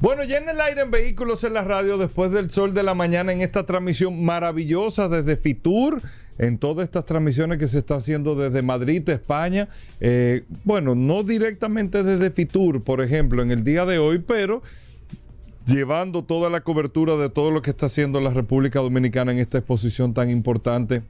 Bueno, ya en el aire en Vehículos en la Radio, después del sol de la mañana, en esta transmisión maravillosa desde Fitur, en todas estas transmisiones que se está haciendo desde Madrid, España. Eh, bueno, no directamente desde Fitur, por ejemplo, en el día de hoy, pero llevando toda la cobertura de todo lo que está haciendo la República Dominicana en esta exposición tan importante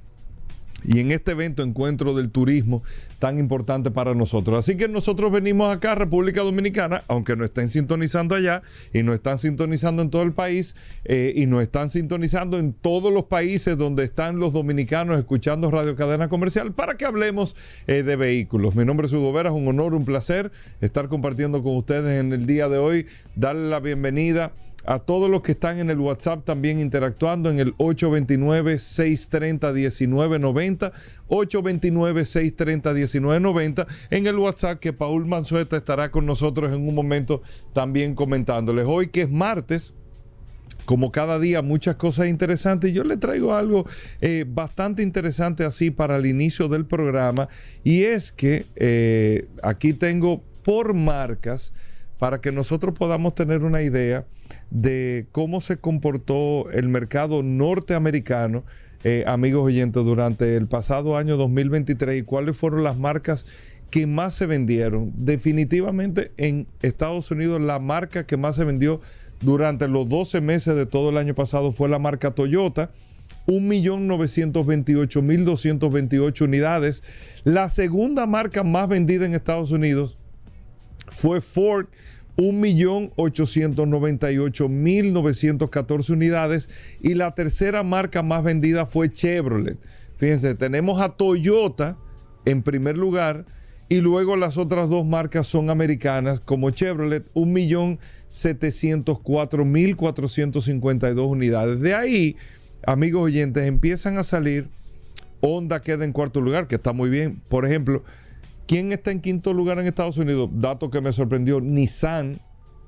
y en este evento encuentro del turismo tan importante para nosotros. Así que nosotros venimos acá, República Dominicana, aunque no estén sintonizando allá y no están sintonizando en todo el país eh, y no están sintonizando en todos los países donde están los dominicanos escuchando Radio Cadena Comercial para que hablemos eh, de vehículos. Mi nombre es Hugo Vera, un honor, un placer estar compartiendo con ustedes en el día de hoy, darle la bienvenida a todos los que están en el WhatsApp también interactuando en el 829-630-1990, 829-630-1990, en el WhatsApp que Paul Manzueta estará con nosotros en un momento también comentándoles. Hoy que es martes, como cada día, muchas cosas interesantes. Yo le traigo algo eh, bastante interesante así para el inicio del programa y es que eh, aquí tengo por marcas para que nosotros podamos tener una idea de cómo se comportó el mercado norteamericano, eh, amigos oyentes, durante el pasado año 2023 y cuáles fueron las marcas que más se vendieron. Definitivamente en Estados Unidos la marca que más se vendió durante los 12 meses de todo el año pasado fue la marca Toyota. 1.928.228 unidades. La segunda marca más vendida en Estados Unidos fue Ford 1.898.914 unidades y la tercera marca más vendida fue Chevrolet. Fíjense, tenemos a Toyota en primer lugar y luego las otras dos marcas son americanas como Chevrolet, 1.704.452 unidades. De ahí, amigos oyentes, empiezan a salir, Honda queda en cuarto lugar, que está muy bien. Por ejemplo, ¿Quién está en quinto lugar en Estados Unidos? Dato que me sorprendió, Nissan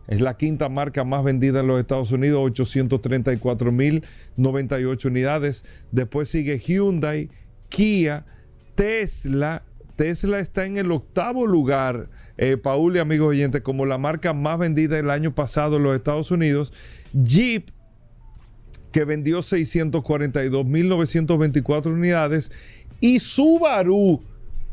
es la quinta marca más vendida en los Estados Unidos, 834.098 unidades. Después sigue Hyundai, Kia, Tesla. Tesla está en el octavo lugar, eh, Paul y amigos oyentes, como la marca más vendida el año pasado en los Estados Unidos. Jeep, que vendió 642.924 unidades. Y Subaru,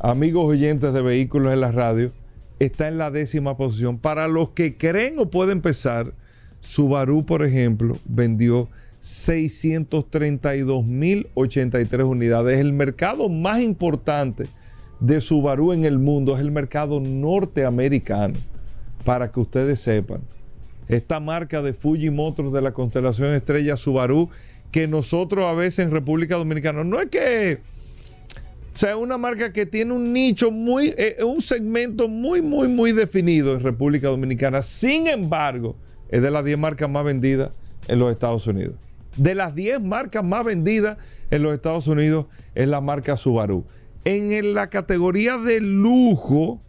amigos oyentes de vehículos en la radio, está en la décima posición. Para los que creen o pueden empezar, Subaru, por ejemplo, vendió 632.083 unidades. El mercado más importante de Subaru en el mundo es el mercado norteamericano, para que ustedes sepan. Esta marca de Fuji Motors de la constelación estrella Subaru, que nosotros a veces en República Dominicana, no es que o sea, es una marca que tiene un nicho muy, eh, un segmento muy, muy, muy definido en República Dominicana. Sin embargo, es de las 10 marcas más vendidas en los Estados Unidos. De las 10 marcas más vendidas en los Estados Unidos es la marca Subaru. En la categoría de lujo,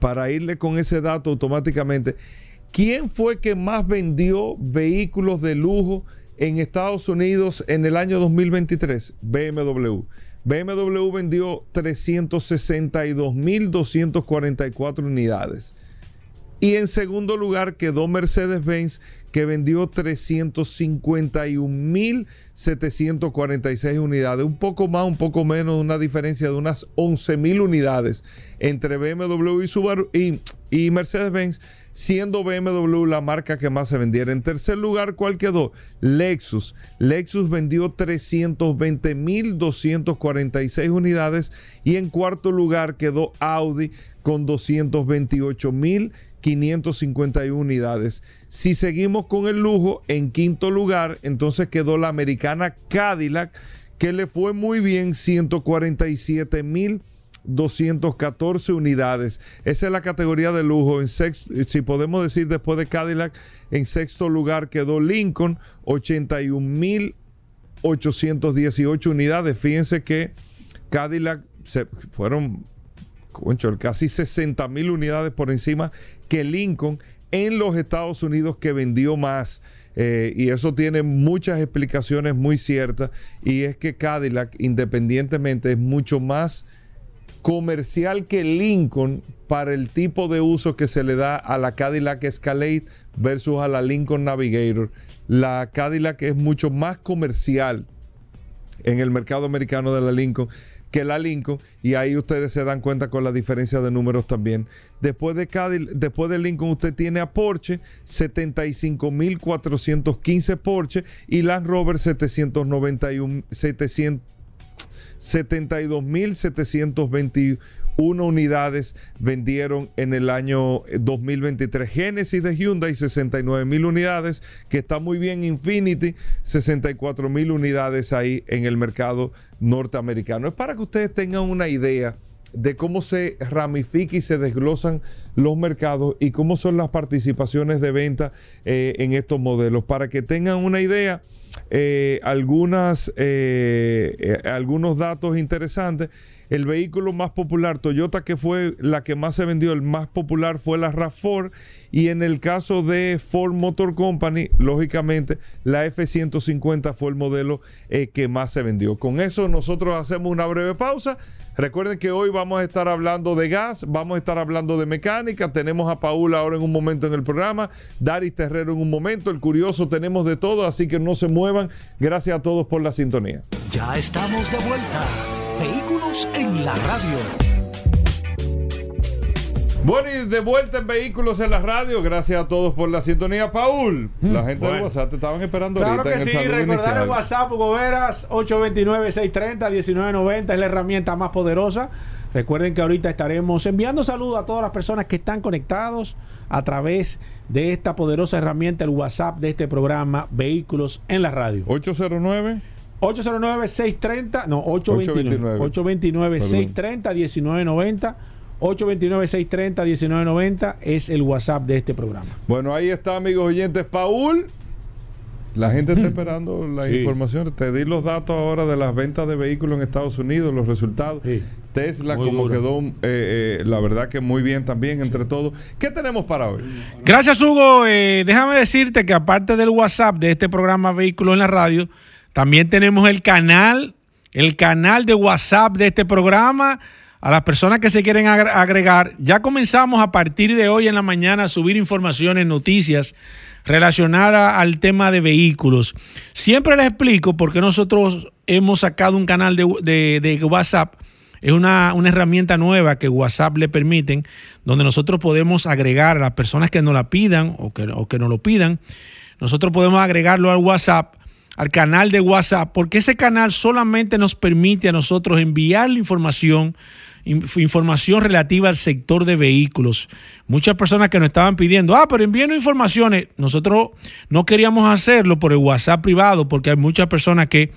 para irle con ese dato automáticamente, ¿quién fue que más vendió vehículos de lujo en Estados Unidos en el año 2023? BMW. BMW vendió 362.244 unidades. Y en segundo lugar quedó Mercedes-Benz, que vendió 351.746 unidades. Un poco más, un poco menos, una diferencia de unas 11.000 unidades entre BMW y, Subaru, y, y Mercedes-Benz siendo BMW la marca que más se vendiera. En tercer lugar, ¿cuál quedó? Lexus. Lexus vendió 320.246 unidades y en cuarto lugar quedó Audi con 228.551 unidades. Si seguimos con el lujo, en quinto lugar, entonces quedó la americana Cadillac, que le fue muy bien, 147.000 214 unidades. Esa es la categoría de lujo. En si podemos decir después de Cadillac, en sexto lugar quedó Lincoln, 81 mil 818 unidades. Fíjense que Cadillac se fueron concho, casi 60 mil unidades por encima que Lincoln en los Estados Unidos que vendió más. Eh, y eso tiene muchas explicaciones muy ciertas. Y es que Cadillac, independientemente, es mucho más comercial que Lincoln para el tipo de uso que se le da a la Cadillac Escalade versus a la Lincoln Navigator. La Cadillac es mucho más comercial en el mercado americano de la Lincoln que la Lincoln y ahí ustedes se dan cuenta con la diferencia de números también. Después de Cadillac, después de Lincoln usted tiene a Porsche 75.415 Porsche y Land Rover 791 700 72.721 unidades vendieron en el año 2023. Genesis de Hyundai, 69.000 unidades, que está muy bien. Infinity, 64.000 unidades ahí en el mercado norteamericano. Es para que ustedes tengan una idea de cómo se ramifica y se desglosan los mercados y cómo son las participaciones de venta eh, en estos modelos. Para que tengan una idea, eh, algunas, eh, algunos datos interesantes. El vehículo más popular, Toyota, que fue la que más se vendió, el más popular fue la RAV4. Y en el caso de Ford Motor Company, lógicamente, la F-150 fue el modelo eh, que más se vendió. Con eso nosotros hacemos una breve pausa. Recuerden que hoy vamos a estar hablando de gas, vamos a estar hablando de mecánica. Tenemos a Paula ahora en un momento en el programa, Daris Terrero en un momento, el curioso tenemos de todo, así que no se muevan. Gracias a todos por la sintonía. Ya estamos de vuelta. Vehículos en la radio. Bueno, y de vuelta en Vehículos en la radio. Gracias a todos por la sintonía. Paul, la gente del WhatsApp te estaban esperando Claro ahorita que en el sí, recordar inicial. el WhatsApp, Hugo Veras, 829-630-1990, es la herramienta más poderosa. Recuerden que ahorita estaremos enviando saludos a todas las personas que están conectados a través de esta poderosa herramienta, el WhatsApp de este programa, Vehículos en la Radio. 809 809-630, no, 829. 829-630-1990. 829-630-1990 es el WhatsApp de este programa. Bueno, ahí está, amigos oyentes. Paul, la gente está esperando la Sí. información. Te di los datos ahora de las ventas de vehículos en Estados Unidos, los resultados. Sí. Tesla, Muy como duro. quedó, eh, eh, la verdad que muy bien también, entre todos. ¿Qué tenemos para hoy? Gracias, Hugo. Eh, déjame decirte que aparte del WhatsApp de este programa Vehículos en la Radio, también tenemos el canal, el canal de WhatsApp de este programa. A las personas que se quieren agre- agregar, ya comenzamos a partir de hoy en la mañana a subir informaciones, noticias relacionadas al tema de vehículos. Siempre les explico por qué nosotros hemos sacado un canal de WhatsApp. Es una, una herramienta nueva que WhatsApp le permiten, donde nosotros podemos agregar a las personas que nos la pidan o que, o que nos lo pidan. Nosotros podemos agregarlo al WhatsApp, al canal de WhatsApp, porque ese canal solamente nos permite a nosotros enviar información, inf- información relativa al sector de vehículos. Muchas personas que nos estaban pidiendo, ah, pero envíenos informaciones. Nosotros no queríamos hacerlo por el WhatsApp privado, porque hay muchas personas que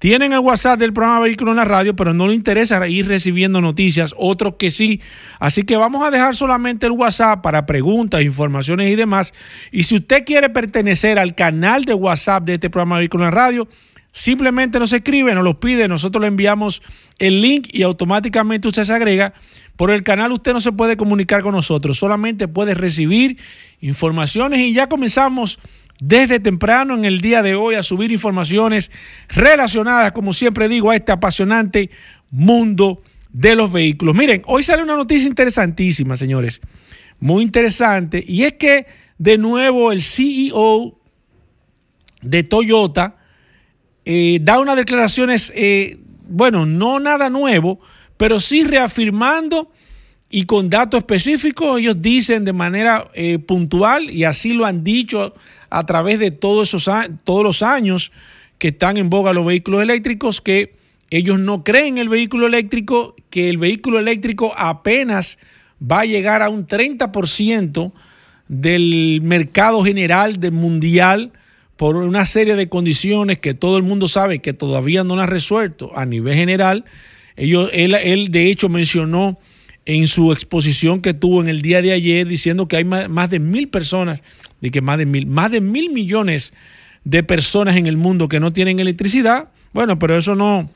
tienen el WhatsApp del programa Vehículo en la Radio, pero no les interesa ir recibiendo noticias, otros que sí. Así que vamos a dejar solamente el WhatsApp para preguntas, informaciones y demás. Y si usted quiere pertenecer al canal de WhatsApp de este programa Vehículo en la Radio, simplemente nos escribe, nos lo pide, nosotros le enviamos el link y automáticamente usted se agrega. Por el canal usted no se puede comunicar con nosotros, solamente puede recibir informaciones y ya comenzamos desde temprano en el día de hoy a subir informaciones relacionadas, como siempre digo, a este apasionante mundo de los vehículos. Miren, hoy sale una noticia interesantísima, señores, muy interesante, y es que de nuevo el CEO de Toyota eh, da unas declaraciones, eh, bueno, no nada nuevo, pero sí reafirmando y con datos específicos, ellos dicen de manera eh, puntual, y así lo han dicho a través de todos, esos, todos los años que están en boga los vehículos eléctricos, que ellos no creen en el vehículo eléctrico, que el vehículo eléctrico apenas va a llegar a un 30% del mercado general, del mundial, por una serie de condiciones que todo el mundo sabe que todavía no las ha resuelto a nivel general. Ellos, él, él, de hecho, mencionó en su exposición que tuvo en el día de ayer diciendo que hay más, de mil personas, de que más de mil, más de mil millones de personas en el mundo que no tienen electricidad. Bueno, pero eso no,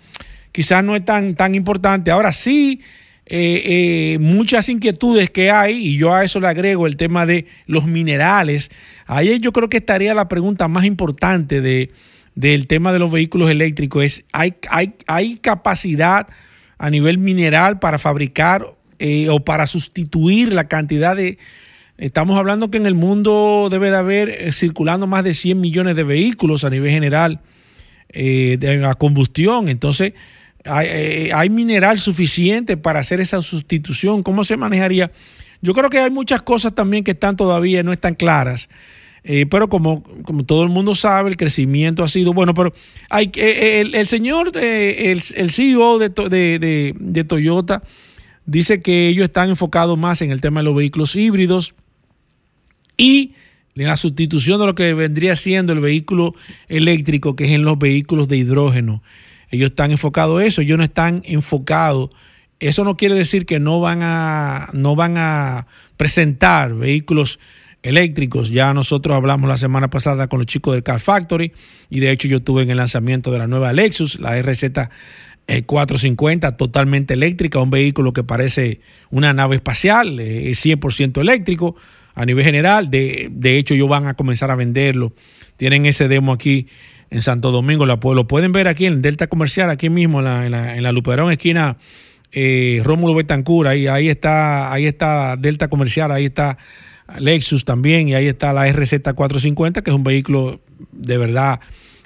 quizás no es tan, tan importante. Ahora sí, eh, eh, muchas inquietudes que hay, y yo a eso le agrego el tema de los minerales. Ahí yo creo que estaría la pregunta más importante de, del tema de los vehículos eléctricos. Es, ¿hay, hay, hay capacidad a nivel mineral para fabricar eh, o para sustituir la cantidad de... Estamos hablando que en el mundo debe de haber circulando más de 100 millones de vehículos a nivel general de a combustión. Entonces, eh, hay, mineral suficiente para hacer esa sustitución? ¿Cómo se manejaría? Yo creo que hay muchas cosas también que están todavía, no están claras. Eh, pero como, como todo el mundo sabe, el crecimiento ha sido bueno. Pero hay, eh, el, señor, el, CEO de, de, Toyota, dice que ellos están enfocados más en el tema de los vehículos híbridos y en la sustitución de lo que vendría siendo el vehículo eléctrico, que es en los vehículos de hidrógeno. Ellos están enfocados en eso, ellos no están enfocados. Eso no quiere decir que no van a, no van a presentar vehículos eléctricos. Ya nosotros hablamos la semana pasada con los chicos del Car Factory y de hecho yo estuve en el lanzamiento de la nueva Lexus, la RZ 450 eh, totalmente eléctrica, un vehículo que parece una nave espacial, eh, es 100% eléctrico a nivel general. De, de hecho, ellos van a comenzar a venderlo. Tienen ese demo aquí en Santo Domingo. lo pueden ver aquí en Delta Comercial, aquí mismo en la, en la, Luperón, esquina eh, Rómulo Betancur. Ahí, ahí, está, ahí está Delta Comercial, ahí está Lexus también y ahí está la RZ450, que es un vehículo de verdad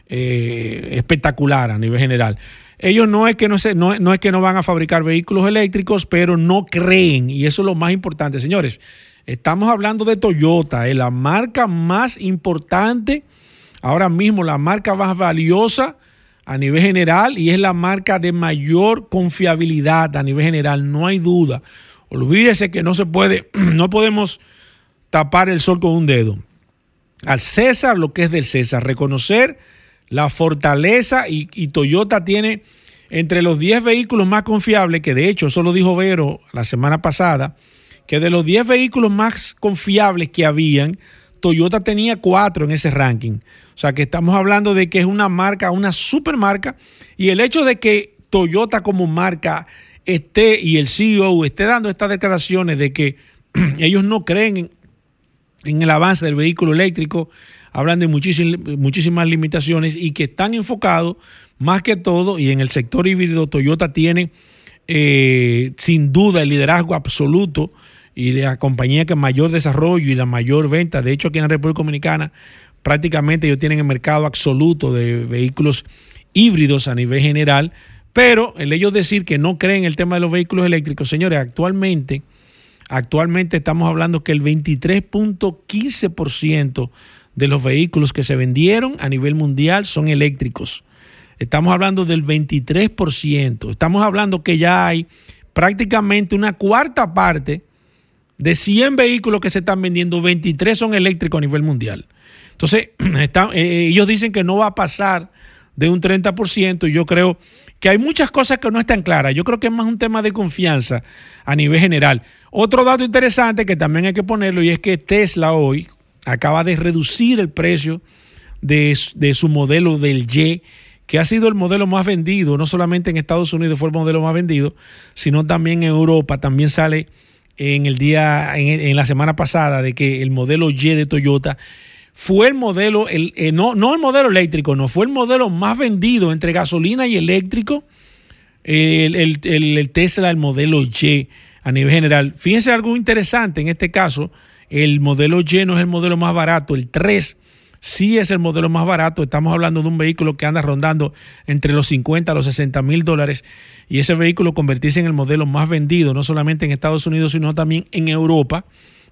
eh, espectacular a nivel general. Ellos no es, que no, no, no es que no van a fabricar vehículos eléctricos, pero no creen, y eso es lo más importante, señores. Estamos hablando de Toyota, es la marca más importante ahora mismo la marca más valiosa a nivel general y es la marca de mayor confiabilidad a nivel general, no hay duda. Olvídese que no se puede, no podemos tapar el sol con un dedo. Al César lo que es del César, reconocer la fortaleza y, Toyota tiene entre los 10 vehículos más confiables, que de hecho eso lo dijo Vero la semana pasada, que de los 10 vehículos más confiables que habían, Toyota tenía cuatro en ese ranking. O sea que estamos hablando de que es una marca, una super marca. Y el hecho de que Toyota como marca esté y el CEO esté dando estas declaraciones de que ellos no creen en, el avance del vehículo eléctrico, hablan de muchísimas, limitaciones y que están enfocados más que todo y en el sector híbrido Toyota tiene eh, sin duda el liderazgo absoluto y la compañía que mayor desarrollo y la mayor venta, de hecho aquí en la República Dominicana prácticamente ellos tienen el mercado absoluto de vehículos híbridos a nivel general, pero el ellos decir que no creen el tema de los vehículos eléctricos, señores, actualmente, actualmente estamos hablando que el 23.15% de los vehículos que se vendieron a nivel mundial son eléctricos. Estamos hablando del 23%. Estamos hablando que ya hay prácticamente una cuarta parte de 100 vehículos que se están vendiendo, 23 son eléctricos a nivel mundial. Entonces, eh, ellos dicen que no va a pasar de un 30% y yo creo que hay muchas cosas que no están claras. Yo creo que es más un tema de confianza a nivel general. Otro dato interesante que también hay que ponerlo y es que Tesla hoy acaba de reducir el precio de, de su modelo del Y que ha sido el modelo más vendido, no solamente en Estados Unidos fue el modelo más vendido, sino también en Europa, también sale en el día, en, la semana pasada, de que el modelo Y de Toyota fue el modelo, el, eh, no, no el modelo eléctrico, no, fue el modelo más vendido entre gasolina y eléctrico, el, el, Tesla, el modelo Y a nivel general. Fíjense algo interesante en este caso, el modelo Y no es el modelo más barato, el 3 sí es el modelo más barato. Estamos hablando de un vehículo que anda rondando entre los 50 a los 60 mil dólares y ese vehículo convertirse en el modelo más vendido, no solamente en Estados Unidos, sino también en Europa.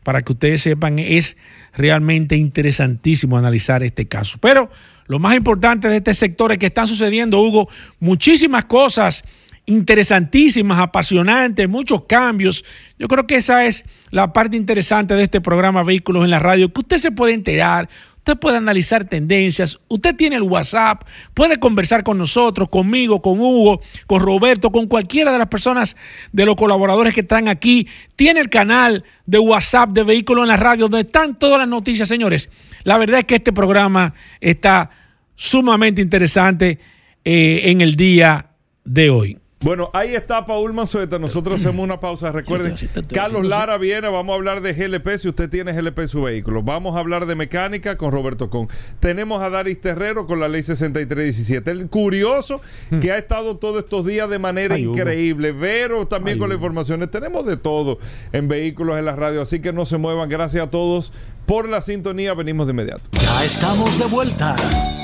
Para que ustedes sepan, es realmente interesantísimo analizar este caso. Pero lo más importante de este sector es que están sucediendo, Hugo, muchísimas cosas interesantísimas, apasionantes, muchos cambios. Yo creo que esa es la parte interesante de este programa Vehículos en la Radio, que usted se puede enterar, Usted puede analizar tendencias, usted tiene el WhatsApp, puede conversar con nosotros, conmigo, con Hugo, con Roberto, con cualquiera de las personas de los colaboradores que están aquí. Tiene el canal de WhatsApp de Vehículos en la Radio, donde están todas las noticias, señores. La verdad es que este programa está sumamente interesante eh, en el día de hoy. Bueno, ahí está Paul Manzueta. Nosotros hacemos una pausa. Recuerden, Carlos Lara viene. Vamos a hablar de GLP si usted tiene GLP en su vehículo. Vamos a hablar de mecánica con Roberto Con. Tenemos a Daris Terrero con la ley 6317. El curioso Hmm. que ha estado todos estos días de manera increíble. Vero también con las informaciones. Tenemos de todo en vehículos en la radio. Así que no se muevan. Gracias a todos por la sintonía. Venimos de inmediato. Ya estamos de vuelta.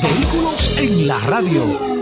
Vehículos en la radio.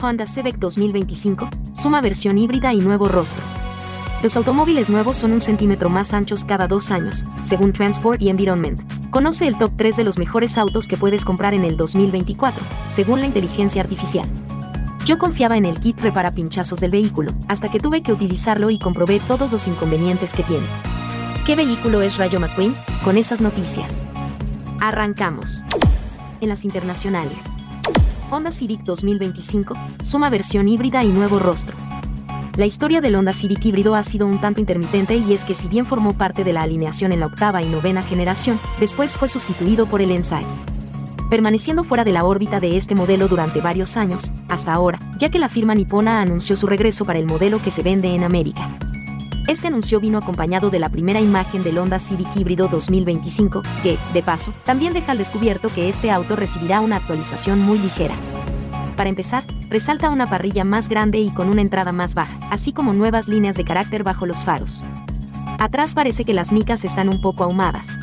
Honda Civic 2025, suma versión híbrida y nuevo rostro. Los automóviles nuevos son un centímetro más anchos cada dos años, según Transport y Environment. Conoce el top 3 de los mejores autos que puedes comprar en el 2024, según la inteligencia artificial. Yo confiaba en el kit repara pinchazos del vehículo, hasta que tuve que utilizarlo y comprobé todos los inconvenientes que tiene. ¿Qué vehículo es Rayo McQueen? Con esas noticias. Arrancamos. En las internacionales. Honda Civic 2025, suma versión híbrida y nuevo rostro. La historia del Honda Civic híbrido ha sido un tanto intermitente y es que si bien formó parte de la alineación en la octava y novena generación, después fue sustituido por el Insight permaneciendo fuera de la órbita de este modelo durante varios años, hasta ahora, ya que la firma nipona anunció su regreso para el modelo que se vende en América. Este anuncio vino acompañado de la primera imagen del Honda Civic híbrido 2025, que, de paso, también deja al descubierto que este auto recibirá una actualización muy ligera. Para empezar, resalta una parrilla más grande y con una entrada más baja, así como nuevas líneas de carácter bajo los faros. Atrás parece que las micas están un poco ahumadas,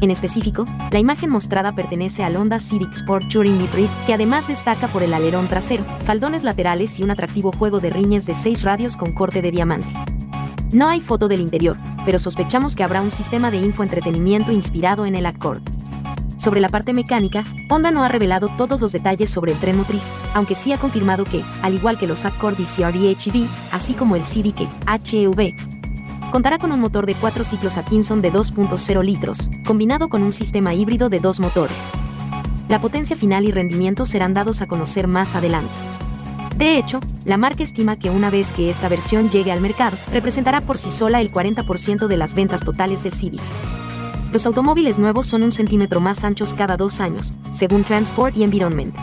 en específico, la imagen mostrada pertenece al Honda Civic Sport Touring Hybrid, que además destaca por el alerón trasero, faldones laterales y un atractivo juego de riñes de 6 radios con corte de diamante. No hay foto del interior, pero sospechamos que habrá un sistema de infoentretenimiento inspirado en el Accord. Sobre la parte mecánica, Honda no ha revelado todos los detalles sobre el tren motriz, aunque sí ha confirmado que, al igual que los Accord y CRV HEV, así como el Civic HEV, contará con un motor de 4 ciclos Atkinson de 2.0 litros, combinado con un sistema híbrido de dos motores. La potencia final y rendimiento serán dados a conocer más adelante. De hecho, la marca estima que una vez que esta versión llegue al mercado, representará por sí sola el 40% de las ventas totales del Civic. Los automóviles nuevos son un centímetro más anchos cada dos años, según Transport y Environment.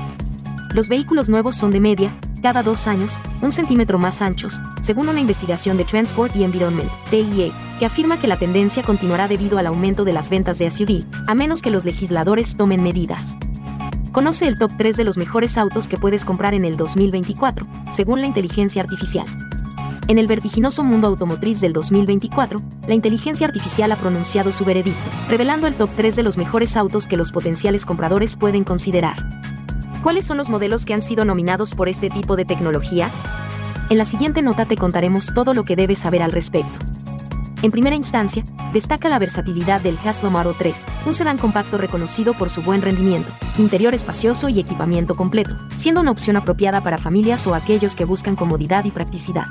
Los vehículos nuevos son de media, cada dos años, un centímetro más anchos, según una investigación de Transport y Environment, TIE, que afirma que la tendencia continuará debido al aumento de las ventas de SUV, a menos que los legisladores tomen medidas. Conoce el top 3 de los mejores autos que puedes comprar en el 2024, según la inteligencia artificial. En el vertiginoso mundo automotriz del 2024, la inteligencia artificial ha pronunciado su veredicto, revelando el top 3 de los mejores autos que los potenciales compradores pueden considerar. ¿Cuáles son los modelos que han sido nominados por este tipo de tecnología? En la siguiente nota te contaremos todo lo que debes saber al respecto. En primera instancia, destaca la versatilidad del Tesla Model 3, un sedán compacto reconocido por su buen rendimiento, interior espacioso y equipamiento completo, siendo una opción apropiada para familias o aquellos que buscan comodidad y practicidad.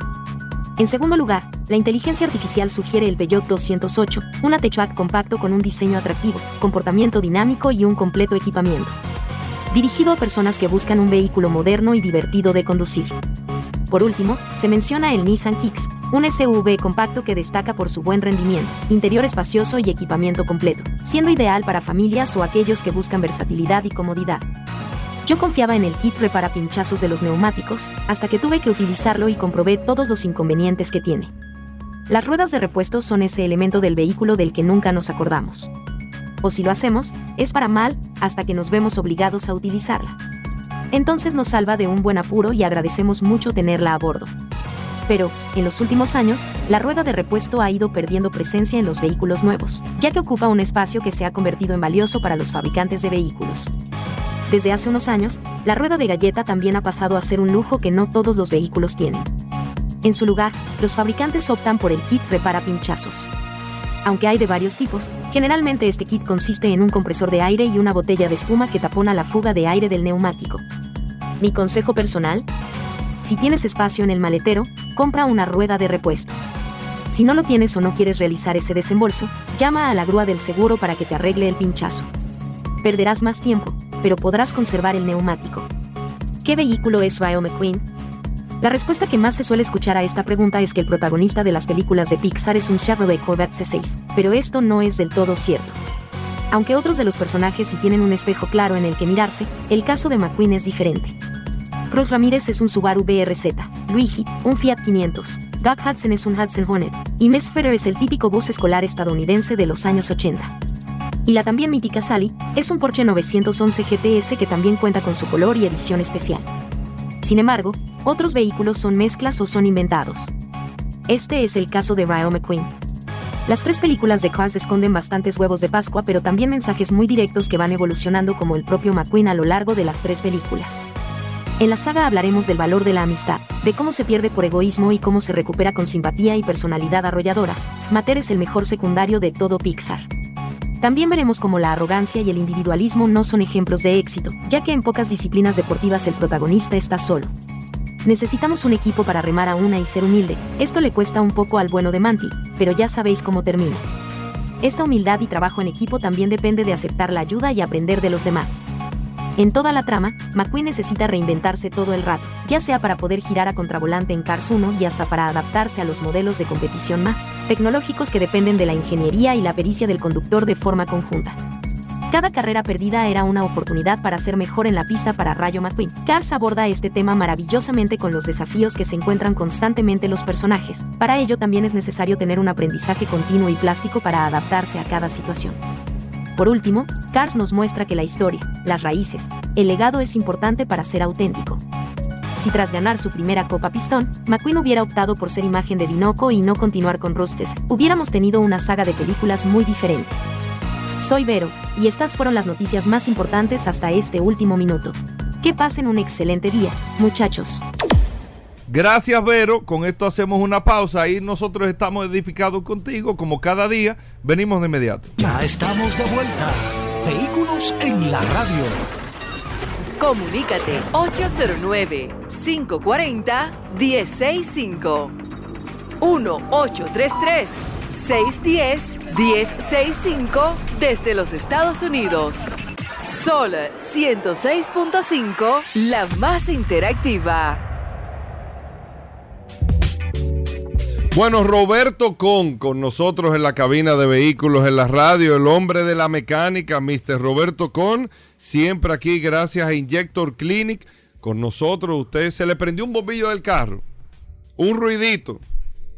En segundo lugar, la inteligencia artificial sugiere el Peugeot 208, un hatchback compacto con un diseño atractivo, comportamiento dinámico y un completo equipamiento dirigido a personas que buscan un vehículo moderno y divertido de conducir. Por último, se menciona el Nissan Kicks, un SUV compacto que destaca por su buen rendimiento, interior espacioso y equipamiento completo, siendo ideal para familias o aquellos que buscan versatilidad y comodidad. Yo confiaba en el kit repara pinchazos de los neumáticos, hasta que tuve que utilizarlo y comprobé todos los inconvenientes que tiene. Las ruedas de repuesto son ese elemento del vehículo del que nunca nos acordamos o si lo hacemos, es para mal, hasta que nos vemos obligados a utilizarla. Entonces nos salva de un buen apuro y agradecemos mucho tenerla a bordo. Pero, en los últimos años, la rueda de repuesto ha ido perdiendo presencia en los vehículos nuevos, ya que ocupa un espacio que se ha convertido en valioso para los fabricantes de vehículos. Desde hace unos años, la rueda de galleta también ha pasado a ser un lujo que no todos los vehículos tienen. En su lugar, los fabricantes optan por el kit repara pinchazos. Aunque hay de varios tipos, generalmente este kit consiste en un compresor de aire y una botella de espuma que tapona la fuga de aire del neumático. Mi consejo personal, si tienes espacio en el maletero, compra una rueda de repuesto. Si no lo tienes o no quieres realizar ese desembolso, llama a la grúa del seguro para que te arregle el pinchazo. Perderás más tiempo, pero podrás conservar el neumático. ¿Qué vehículo es Rayo McQueen? La respuesta que más se suele escuchar a esta pregunta es que el protagonista de las películas de Pixar es un Chevrolet Corvette C6, pero esto no es del todo cierto. Aunque otros de los personajes sí tienen un espejo claro en el que mirarse, el caso de McQueen es diferente. Cross Ramírez es un Subaru BRZ, Luigi, un Fiat 500, Doug Hudson es un Hudson Hornet, y Miss Fetter es el típico bus escolar estadounidense de los años 80. Y la también mítica Sally es un Porsche 911 GTS que también cuenta con su color y edición especial. Sin embargo, otros vehículos son mezclas o son inventados. Este es el caso de Rayo McQueen. Las tres películas de Cars esconden bastantes huevos de Pascua, pero también mensajes muy directos que van evolucionando como el propio McQueen a lo largo de las tres películas. En la saga hablaremos del valor de la amistad, de cómo se pierde por egoísmo y cómo se recupera con simpatía y personalidad arrolladoras. Mater es el mejor secundario de todo Pixar. También veremos cómo la arrogancia y el individualismo no son ejemplos de éxito, ya que en pocas disciplinas deportivas el protagonista está solo. Necesitamos un equipo para remar a una y ser humilde, esto le cuesta un poco al bueno de Manti, pero ya sabéis cómo termina. Esta humildad y trabajo en equipo también depende de aceptar la ayuda y aprender de los demás. En toda la trama, McQueen necesita reinventarse todo el rato, ya sea para poder girar a contravolante en Cars 1 y hasta para adaptarse a los modelos de competición más tecnológicos que dependen de la ingeniería y la pericia del conductor de forma conjunta. Cada carrera perdida era una oportunidad para ser mejor en la pista para Rayo McQueen. Cars aborda este tema maravillosamente con los desafíos que se encuentran constantemente los personajes. Para ello también es necesario tener un aprendizaje continuo y plástico para adaptarse a cada situación. Por último, Cars nos muestra que la historia, las raíces, el legado es importante para ser auténtico. Si tras ganar su primera Copa Pistón, McQueen hubiera optado por ser imagen de Dinoco y no continuar con Rustes, hubiéramos tenido una saga de películas muy diferente. Soy Vero, y estas fueron las noticias más importantes hasta este último minuto. Que pasen un excelente día, muchachos. Gracias, Vero. Con esto hacemos una pausa. y nosotros estamos edificados contigo, como cada día. Venimos de inmediato. Ya estamos de vuelta. Vehículos en la radio. Comunícate 809-540-1065. 1-833-610-1065 desde los Estados Unidos. Sol 106.5, la más interactiva. Bueno, Roberto Con, con nosotros en la cabina de vehículos en la radio, el hombre de la mecánica, Mr. Roberto Con, siempre aquí gracias a Injector Clinic, con nosotros. Usted se le prendió un bombillo del carro, un ruidito,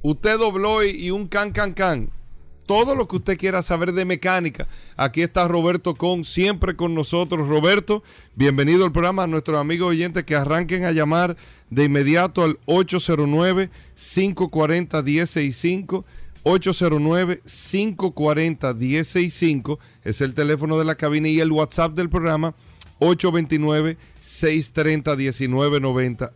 usted dobló y un can, can, can todo lo que usted quiera saber de mecánica. Aquí está Roberto Con, siempre con nosotros. Roberto, bienvenido al programa. A nuestros amigos oyentes que arranquen a llamar de inmediato al 809-540-1065. 809-540-1065 es el teléfono de la cabina y el WhatsApp del programa 829-630-1990.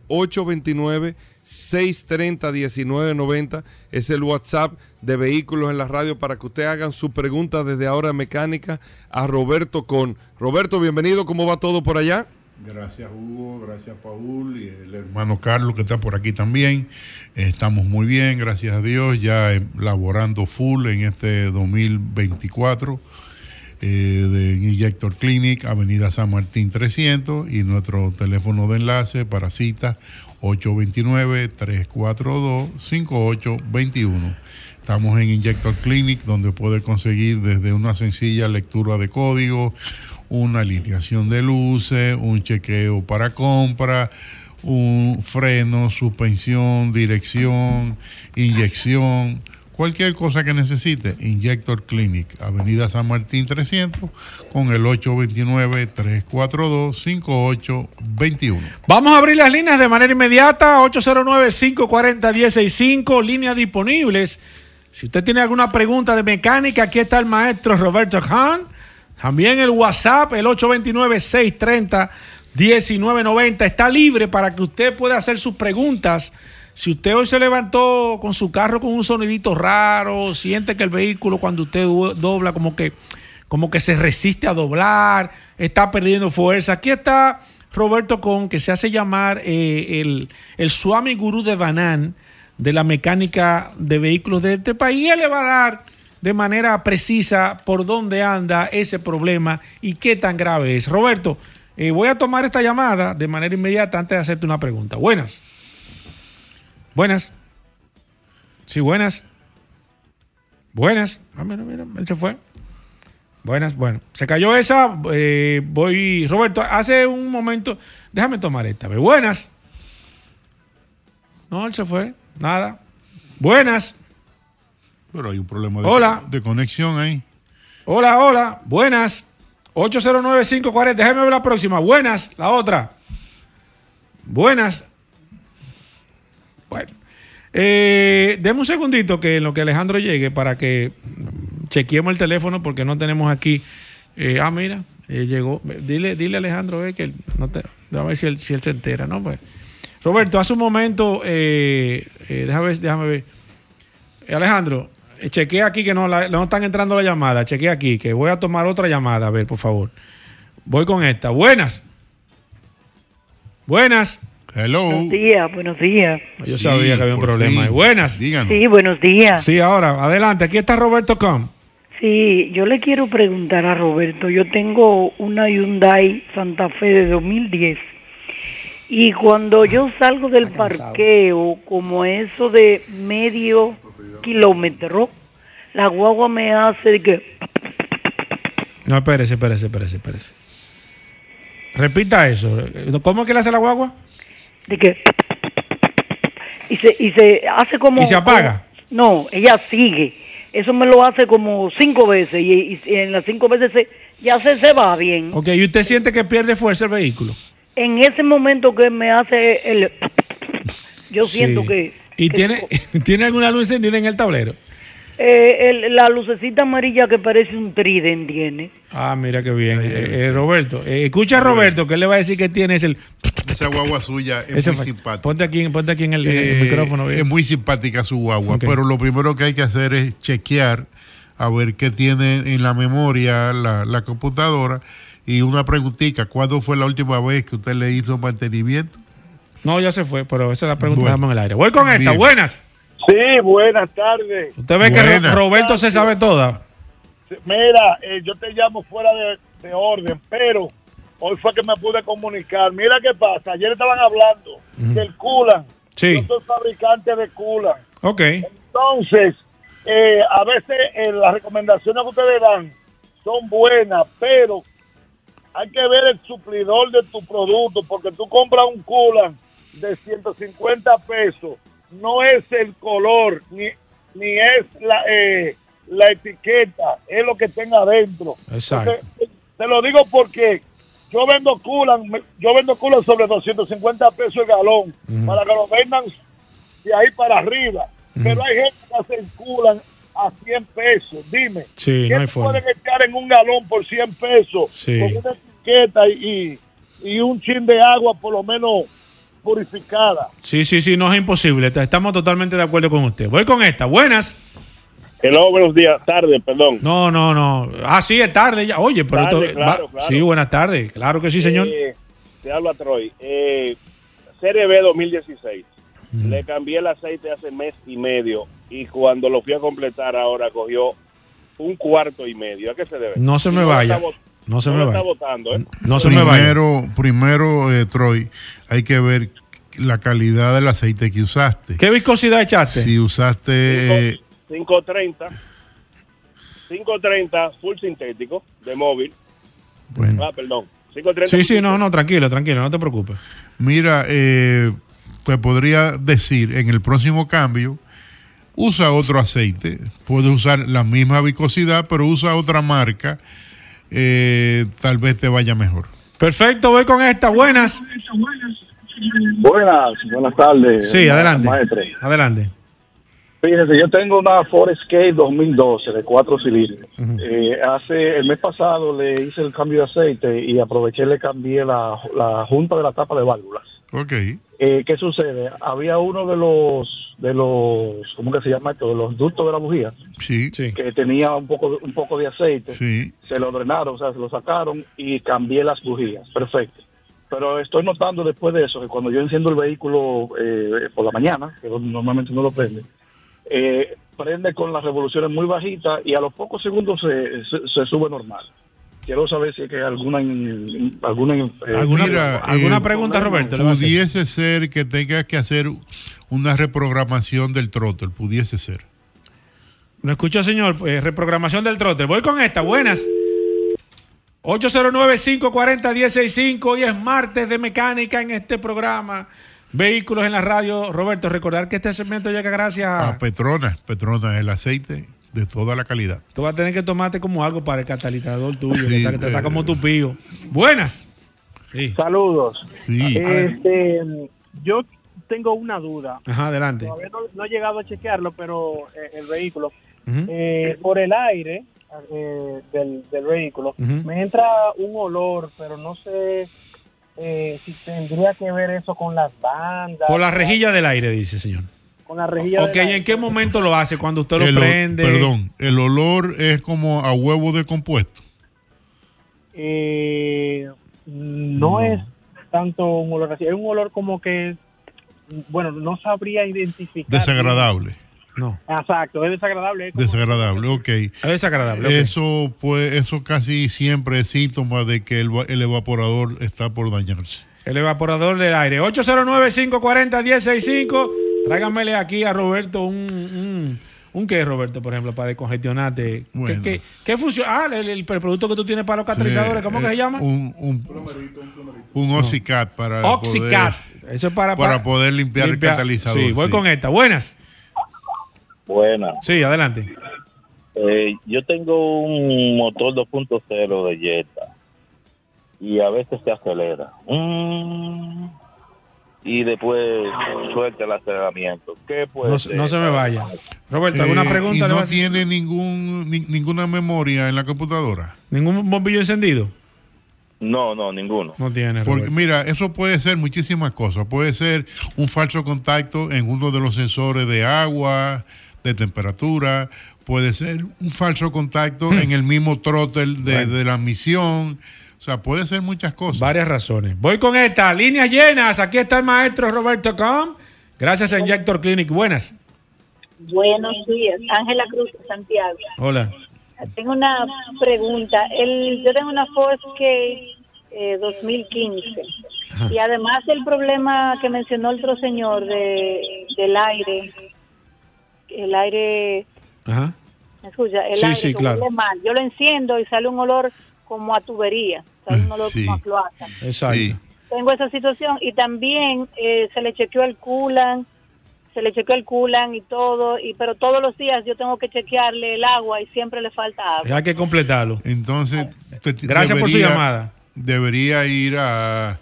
829-630-1990 es el WhatsApp de Vehículos en la Radio para que usted hagan su pregunta desde ahora mecánica a Roberto Con. Roberto, bienvenido, ¿cómo va todo por allá? Gracias Hugo, gracias Paul y el hermano Carlos que está por aquí también. Estamos muy bien, gracias a Dios, ya laborando full en este 2024 eh, de Injector Clinic, Avenida San Martín 300 y nuestro teléfono de enlace para cita 829-342-5821. Estamos en Injector Clinic donde puede conseguir desde una sencilla lectura de código, una alineación de luces, un chequeo para compra, un freno, suspensión, dirección, inyección Cualquier cosa que necesite, Injector Clinic, Avenida San Martín 300, con el 829-342-5821. Vamos a abrir las líneas de manera inmediata, 809-540-165, líneas disponibles. Si usted tiene alguna pregunta de mecánica, aquí está el maestro Roberto Hahn. También el WhatsApp, el 829-630. 1990. Está libre para que usted pueda hacer sus preguntas. Si usted hoy se levantó con su carro con un sonidito raro, siente que el vehículo cuando usted do- dobla como que, como que se resiste a doblar, está perdiendo fuerza. Aquí está Roberto Con, que se hace llamar eh, el, el Swami Guru de Banan de la mecánica de vehículos de este país. Él le va a dar de manera precisa por dónde anda ese problema y qué tan grave es. Roberto, eh, voy a tomar esta llamada de manera inmediata antes de hacerte una pregunta. Buenas. Buenas. Sí, buenas. Buenas. Ah, mira, mira, él se fue. Buenas, bueno. Se cayó esa. eh, voy. Roberto, hace un momento. Déjame tomar esta. vez. Buenas. No, él se fue. Nada. Buenas. Pero hay un problema de, Hola. de conexión ahí. Hola, hola. Buenas. 809-540. Déjame ver la próxima. Buenas. La otra. Buenas. Bueno. Eh, un segundito que en lo que Alejandro llegue para que chequeemos el teléfono porque no tenemos aquí. eh, ah, mira, eh, llegó. Dile, dile a Alejandro eh, que a ver si él, se entera, ¿no? Pues, Roberto, hace un momento, eh, déjame ver, déjame ver. Alejandro, chequea aquí que no, no están entrando la llamada. Chequea aquí, que voy a tomar otra llamada. A ver, por favor. Voy con esta. Buenas. Buenas. Hello. Buenos días, buenos días. Yo Sí, sabía que había un problema. ahí. Buenas. Díganos. Sí, buenos días. Sí, ahora, adelante. Aquí está Roberto Com. Sí, yo le quiero preguntar a Roberto. Yo tengo una Hyundai Santa Fe de 2010. Y cuando yo salgo del parqueo, como eso de medio kilómetro, la guagua me hace de que... No, espérese, espérese, espérese, espérese. Repita eso. ¿Cómo es que le hace la guagua? De que y se, y se hace como ¿Y se apaga? como- no ella sigue eso me lo hace como cinco veces y, y en las cinco veces se, ya se, se va bien Ok, ¿y usted siente que pierde fuerza el vehículo? en ese momento que me hace el yo siento Sí. que ¿Y que- tiene, tiene alguna luz encendida en el tablero? Eh, el- la lucecita amarilla que parece un trident tiene Ah, mira qué bien. Eh, eh, Roberto, eh, escucha a Roberto, que él le va a decir que tiene es el... Esa guagua suya es ese muy simpática. Ponte aquí, ponte aquí en el, en el micrófono. bien. es muy simpática su guagua, pero lo primero que hay que hacer es chequear a ver qué tiene en la memoria la, la computadora y una preguntita, ¿cuándo fue la última vez que usted le hizo mantenimiento? No, ya se fue, pero esa es la pregunta que Bueno. dejamos en el aire. Voy con esta. Bien. Buenas. Sí, buenas tardes. Usted ve que Buenas. Roberto se sabe toda. Mira, eh, yo te llamo fuera de, de orden, pero hoy fue que me pude comunicar. Mira qué pasa. Ayer estaban hablando del Culan. Sí. Yo soy fabricante de Culan. Ok. Entonces, eh, a veces eh, las recomendaciones que ustedes dan son buenas, pero hay que ver el suplidor de tu producto, porque tú compras un Culan de 150 pesos, no es el color, ni, ni es la, eh, la etiqueta, es lo que tenga adentro. Exacto. Entonces, te lo digo porque yo vendo Culan, yo vendo Culan sobre 250 pesos el galón, para que lo vendan de ahí para arriba. Pero hay gente que se culan a 100 pesos. Dime, Sí, ¿qué no hay pueden echar en un galón por 100 pesos? Sí. Con una etiqueta y, y, y un chin de agua por lo menos purificada. Sí, sí, sí, no es imposible. Estamos totalmente de acuerdo con usted. Voy con esta. Buenas. Hello, buenos días, tarde, perdón. No, no, no. Ah, sí, es tarde ya. Oye, pero Tarde, esto- claro, claro. Sí, buenas tardes. Claro que sí, señor. Eh, te habla Troy. Eh, Serie B 2016. Le cambié el aceite hace mes y medio y cuando lo fui a completar ahora cogió un cuarto y medio. ¿A qué se debe? No se me vaya. No se no me lo está vaya. botando, ¿eh? No se me vaya. primero, primero eh, Troy, hay que ver la calidad del aceite que usaste. ¿Qué viscosidad echaste? Si usaste... eh, 530. 530 full sintético de móvil. bueno, Ah, perdón. 530 Sí, sí, no, no, tranquilo, tranquilo, no te preocupes. Mira, eh, te podría decir en el próximo cambio, usa otro aceite. Puedes usar la misma viscosidad, pero usa otra marca. Eh, tal vez te vaya mejor. Perfecto, voy con esta. Buenas. Buenas, buenas tardes. Sí, adelante. Maestre. Adelante. Fíjense, yo tengo una Ford Escape 2012 de cuatro cilindros. Eh, hace el mes pasado le hice el cambio de aceite y aproveché y le cambié la, la junta de la tapa de válvulas. Ok. Eh, ¿Qué sucede? Había uno de los de los ¿cómo que se llama esto? De los ductos de la bujía Sí. que tenía un poco un poco de aceite. Sí. Se lo drenaron, o sea, se lo sacaron y cambié las bujías. Perfecto. Pero estoy notando después de eso que cuando yo enciendo el vehículo eh, por la mañana, que normalmente no lo prende, eh, prende con las revoluciones muy bajitas y a los pocos segundos se, se, se sube normal. Quiero saber si es que alguna alguna eh, Mira, ¿Alguna eh, pregunta, Roberto? Pudiese ser que tengas que hacer una reprogramación del throttle, pudiese ser. ¿No escuchó, señor? Pues, reprogramación del trote. Voy con esta. Buenas. 809-540-165. Hoy es martes de mecánica en este programa. Vehículos en la radio. Roberto, recordar que este segmento llega gracias a... A Petronas, Petronas, el aceite de toda la calidad. Tú vas a tener que tomarte como algo para el catalizador tuyo, Sí, que está, que te está como tu pío. Buenas. Saludos. Sí. Este, yo tengo una duda. Ajá, adelante. Todavía no, no he llegado a chequearlo, pero eh, el vehículo, eh, por el aire eh, del, del vehículo, me entra un olor, pero no sé eh, si tendría que ver eso con las bandas. Por la rejilla del aire, dice, señor. Con la rejilla Ok, ¿y en qué momento lo hace? Cuando usted lo El prende. Perdón, el olor es como a huevo de compuesto. Eh, no, es tanto un olor así, es un olor como que, bueno, no sabría identificar. Desagradable. No. Exacto, es desagradable. es como- Desagradable, ok. Es desagradable. ok. Eso, pues, eso casi siempre es síntoma de que el, va- el evaporador está por dañarse. El evaporador del aire. 809-540-165. Tráiganmele aquí a Roberto un, un, un qué, Roberto, por ejemplo, para descongestionarte. Bueno. ¿Qué, qué, qué funciona? Ah, el, el- el producto que tú tienes para los catalizadores, ¿cómo que Eh, se llama? Un, un, un Oxycat para Oxycat. poder- Eso es para, para poder limpiar el catalizador, Sí, voy sí. con esta. Buenas. Buenas. Sí, adelante. Eh, yo tengo un motor 2.0 de Jetta y a veces se acelera. Mm, y después suelta el aceleramiento. ¿Qué puede No, ser? no se me vaya. Roberto, ¿alguna Eh, pregunta? ¿Y no tiene ningún, ni- ninguna memoria en la computadora? ¿Ningún bombillo encendido? No, no, ninguno. No tiene, Porque Roberto. mira, eso puede ser muchísimas cosas. Puede ser un falso contacto en uno de los sensores de agua, de temperatura. Puede ser un falso contacto en el mismo de, Hmm. Bueno. de la misión. O sea, puede ser muchas cosas. Varias razones. Voy con esta. Líneas llenas. Aquí está el maestro Roberto Com. Gracias a Injector Clinic. Buenas. Buenos días, Ángela Cruz de Santiago. Hola. Tengo una pregunta. El, yo tengo una Ford Escape eh, 2015 y además del problema que mencionó el otro señor de, del aire, el aire, Ajá. ¿me escucha? El Sí, aire sí, claro. mal. Yo lo enciendo y sale un olor como a tubería, sale un olor Sí. como a cloaca. Exacto. Tengo esa situación y también eh, se le chequeó el culan, se le chequeó el culan y todo, y pero todos los días yo tengo que chequearle el agua y siempre le falta agua. Hay que completarlo. Entonces, te- Gracias por su debería- llamada. Debería ir a,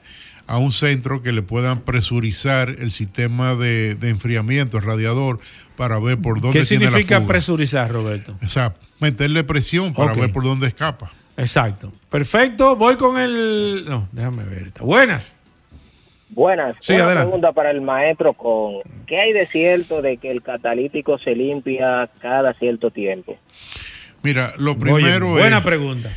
a un centro que le puedan presurizar el sistema de, de enfriamiento, el radiador, para ver por dónde ¿Qué tiene significa la fuga. presurizar, Roberto? O sea, meterle presión para ver por dónde escapa. Exacto. Perfecto. Voy con el. No, déjame ver. esta. Buenas. Buenas. Sí, Una adelante. pregunta para el maestro con ¿qué hay de cierto de que el catalítico se limpia cada cierto tiempo? Mira, lo Oye, primero buena es pregunta.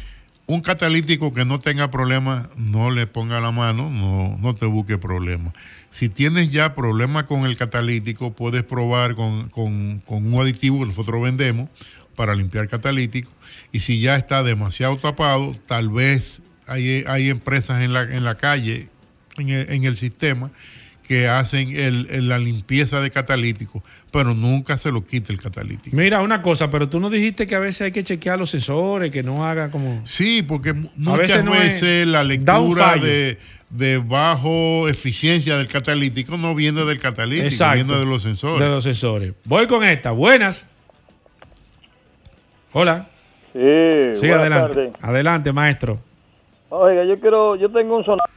un catalítico que no tenga problemas, no le ponga la mano, no, no te busque problemas. Si tienes ya problemas con el catalítico, puedes probar con, con- con un aditivo que nosotros vendemos para limpiar catalítico. Y si ya está demasiado tapado, tal vez hay, hay empresas en la, en la calle, en el, en el sistema, que hacen el- el- la limpieza de catalítico, pero nunca se lo quita el catalítico. Mira, una cosa, pero tú no dijiste que a veces hay que chequear los sensores, que no haga como. Sí, porque A muchas veces no la lectura de, de bajo eficiencia del catalítico no viene del catalítico, Exacto. viene de los sensores. De los sensores. Voy con esta. Buenas. Hola. Sí, Sí, adelante. Adelante, maestro. Oiga, yo quiero, yo tengo un Sonata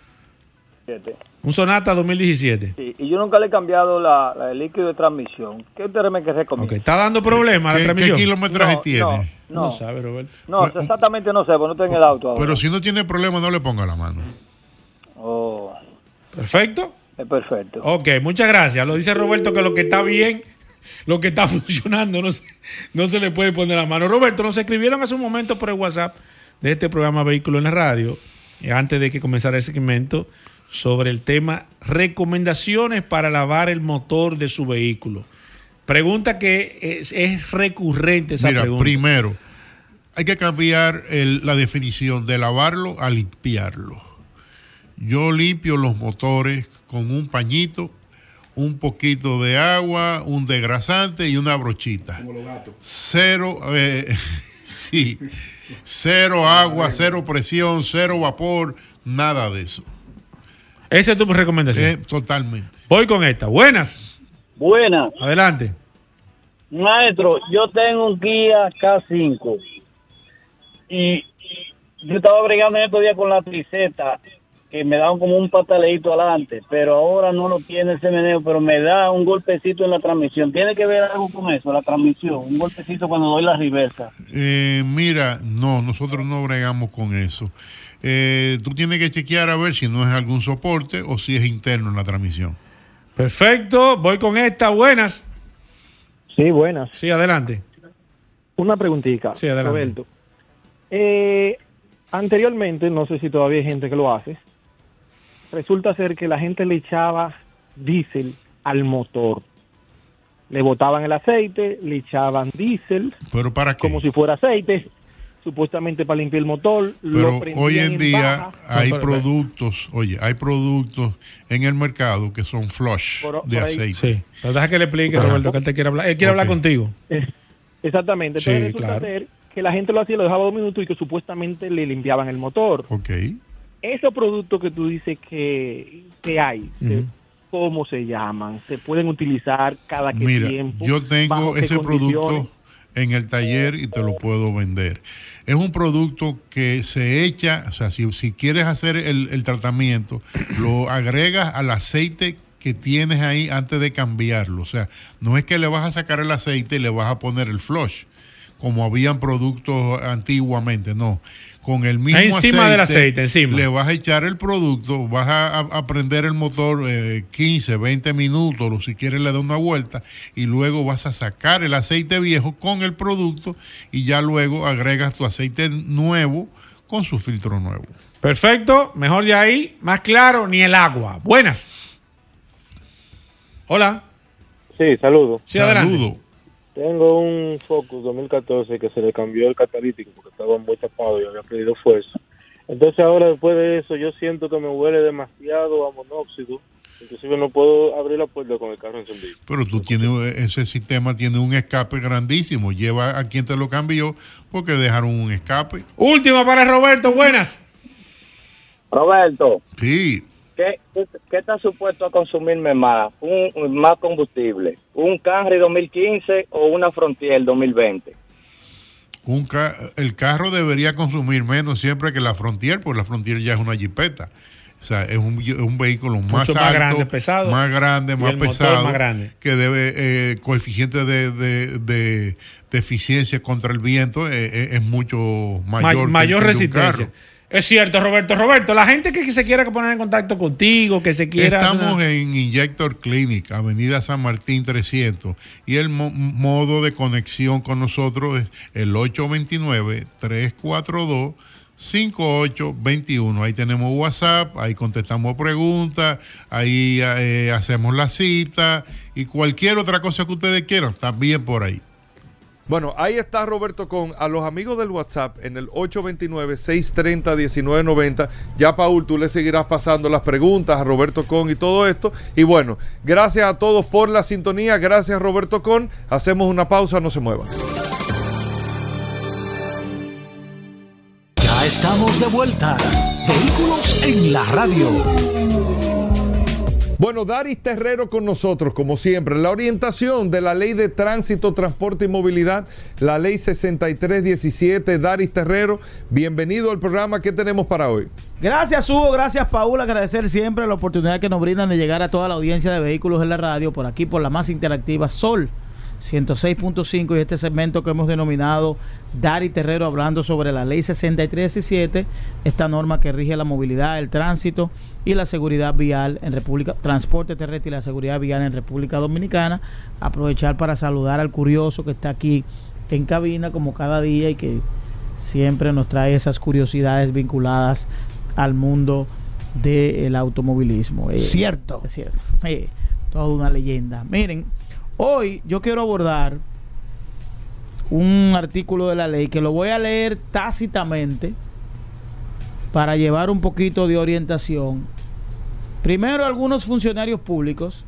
7. Un Sonata 2017. Sí, y yo nunca le he cambiado la, la- el líquido de transmisión. ¿Qué usted me que recomienda? ¿Está dando problemas la ¿Qué, transmisión? qué kilometraje No, tiene? no, no. No sabe, Roberto. No, exactamente no sé, porque no tengo el auto ahora. Pero si no tiene problema, no le ponga la mano. Oh, Perfecto. es perfecto. Ok, muchas gracias. Lo dice Roberto que lo que está bien, lo que está funcionando, no se, no se le puede poner la mano. Roberto, nos escribieron hace un momento por el WhatsApp de este programa Vehículo en la Radio, eh, antes de que comenzara el segmento, sobre el tema recomendaciones para lavar el motor de su vehículo. Pregunta que es, es recurrente esa Mira, pregunta. primero, hay que cambiar el- la definición de lavarlo a limpiarlo. Yo limpio los motores con un pañito, un poquito de agua, un desgrasante y una brochita. Cero, eh, sí, cero agua, cero presión, cero vapor, nada de eso. Esa es tu recomendación. Eh, totalmente. Voy con esta. Buenas. Buenas. Adelante. Maestro, yo tengo un Kia K5 y yo estaba bregando en estos días con la triceta que me daban como un pataleito adelante, pero ahora no lo tiene ese meneo, pero me da un golpecito en la transmisión. ¿Tiene que ver algo con eso, la transmisión? Un golpecito cuando doy la reversa. Eh, mira, no, nosotros no bregamos con eso. Eh, tú tienes que chequear a ver si no es algún soporte o si es interno en la transmisión. Perfecto. Voy con esta. Buenas. Sí, buenas. Sí, adelante. Una preguntita. Sí, adelante. Roberto. Eh, anteriormente, no sé si todavía hay gente que lo hace, resulta ser que la gente le echaba diésel al motor. Le botaban el aceite, le echaban diésel, ¿Pero para qué? como si fuera aceite, supuestamente para limpiar el motor. Pero lo hoy en día baja. hay No, pero- productos, oye, hay productos en el mercado que son flush Por- de por aceite. Sí. Pero deja que le explique, Ajá. Roberto, que él te quiere hablar. Él quiere hablar contigo. Exactamente. Sí, Entonces resulta claro. ser que la gente lo hacía, lo dejaba dos minutos y que supuestamente le limpiaban el motor. Ok. Esos productos que tú dices que, que hay. ¿cómo se llaman? ¿Se pueden utilizar cada que Mira, tiempo? yo ¿Bajo tengo ese producto en el taller y te lo puedo vender. Es un producto que se echa, o sea, si, si quieres hacer el, el tratamiento, lo agregas al aceite que tienes ahí antes de cambiarlo. O sea, no es que le vas a sacar el aceite y le vas a poner el flush, como habían productos antiguamente, no. Con el mismo Encima del aceite, encima. Le vas a echar el producto, vas a, a- prender el motor eh, 15, 20 minutos, o si quieres le da una vuelta, y luego vas a sacar el aceite viejo con el producto y ya luego agregas tu aceite nuevo con su filtro nuevo. Perfecto. Mejor de ahí. Más claro, ni el agua. Buenas. Hola. Sí, saludo. Sí, adelante. Tengo un Focus 2014 que se le cambió el catalítico porque estaba muy tapado y había perdido fuerza. Entonces ahora después de eso yo siento que me huele demasiado a monóxido. Inclusive no puedo abrir la puerta con el carro encendido. Pero tú tienes, ese sistema tiene un escape grandísimo. Lleva a quien te lo cambió porque dejaron un escape. Última para Roberto. Buenas. Roberto, Sí, ¿qué, está supuesto a consumirme más? Un, un- más combustible. ¿Un Camry 2015 o una Frontier 2020? un ca- el carro debería consumir menos siempre que la Frontier, porque la Frontier ya es una jipeta. O sea, es un, vehículo más Mucho más alto, grande, pesado. más grande, más pesado, más grande. que debe eh, coeficiente de, de, de- de eficiencia contra el viento eh, eh, es mucho Ma- mayor. que- mayor que un resistencia. carro. Es cierto, Roberto. Roberto, la gente que se quiera poner en contacto contigo, que se quiera. Estamos en Injector Clinic, Avenida San Martín 300, y el mo- modo de conexión con nosotros es el 829-342-5821. Ahí tenemos WhatsApp, ahí contestamos preguntas, ahí eh, hacemos la cita y cualquier otra cosa que ustedes quieran, también por ahí. Bueno, ahí está Roberto con a los amigos del WhatsApp en el 829-630-1990. Ya, Paul, tú le seguirás pasando las preguntas a Roberto Con y todo esto. Y bueno, gracias a todos por la sintonía. Gracias, Roberto Con. Hacemos una pausa, no se muevan. Ya estamos de vuelta. Vehículos en la radio. Bueno, Daris Terrero con nosotros, como siempre. La orientación de la Ley de Tránsito, Transporte y Movilidad, la Ley 6317. Daris Terrero, bienvenido al programa. ¿Qué tenemos para hoy? Gracias, Hugo. Gracias, Paula. Agradecer siempre la oportunidad que nos brindan de llegar a toda la audiencia de vehículos en la radio, por aquí, por la más interactiva Sol 106.5 y este segmento que hemos denominado Dari Terrero hablando sobre la ley 6317, esta norma que rige la movilidad, el tránsito y la seguridad vial en República, transporte terrestre y la seguridad vial en República Dominicana. Aprovechar para saludar al curioso que está aquí en cabina como cada día y que siempre nos trae esas curiosidades vinculadas al mundo del automovilismo. Eh, Cierto. Es cierto. Eh, toda una leyenda. Miren, Hoy yo quiero abordar un artículo de la ley que lo voy a leer tácitamente para llevar un poquito de orientación. Primero a algunos funcionarios públicos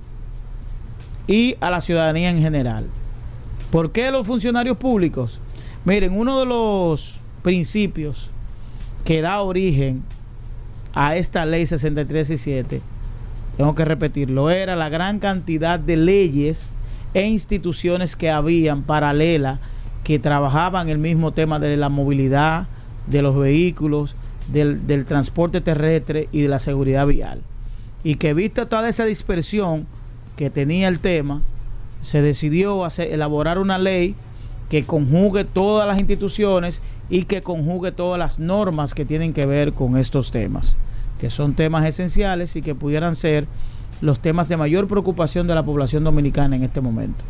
y a la ciudadanía en general. ¿Por qué los funcionarios públicos? Miren, uno de los principios que da origen a esta ley 63 tengo que repetirlo, era la gran cantidad de leyes e instituciones que habían paralelas que trabajaban el mismo tema de la movilidad, de los vehículos, del, del, transporte terrestre y de la seguridad vial. Y que vista toda esa dispersión que tenía el tema, se decidió hacer, elaborar una ley que conjugue todas las instituciones y que conjugue todas las normas que tienen que ver con estos temas, que son temas esenciales y que pudieran ser los temas de mayor preocupación de la población dominicana en este momento.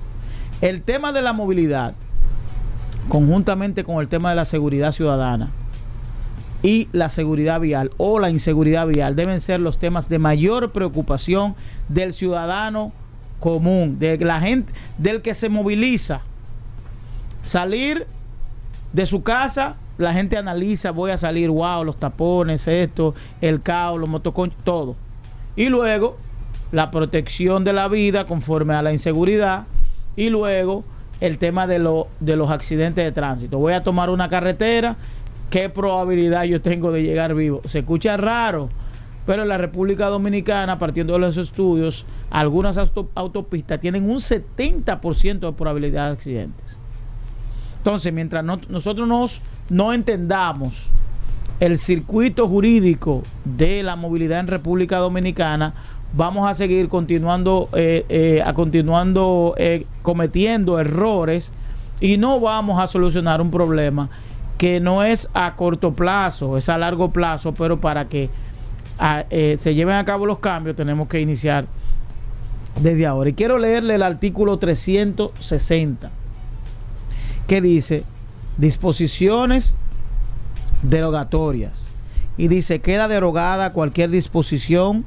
El tema de la movilidad, conjuntamente con el tema de la seguridad ciudadana y la seguridad vial o la inseguridad vial, deben ser los temas de mayor preocupación del ciudadano común, de la gente, del que se moviliza. Salir de su casa, la gente analiza, voy a salir, wow, los tapones, esto, el caos, los motoconchos, todo. Y luego la protección de la vida conforme a la inseguridad y luego el tema de, lo, de los accidentes de tránsito. Voy a tomar una carretera, ¿qué probabilidad yo tengo de llegar vivo? Se escucha raro, pero en la República Dominicana, partiendo de los estudios, algunas autopistas tienen un 70% de probabilidad de accidentes. Entonces, mientras nosotros nos, no entendamos el circuito jurídico de la movilidad en República Dominicana, vamos a seguir continuando, eh, eh, a continuando eh, cometiendo errores y no vamos a solucionar un problema que no es a corto plazo, es a largo plazo, pero para que se lleven a cabo los cambios tenemos que iniciar desde ahora. Y quiero leerle el artículo 360 que dice disposiciones derogatorias y dice queda derogada cualquier disposición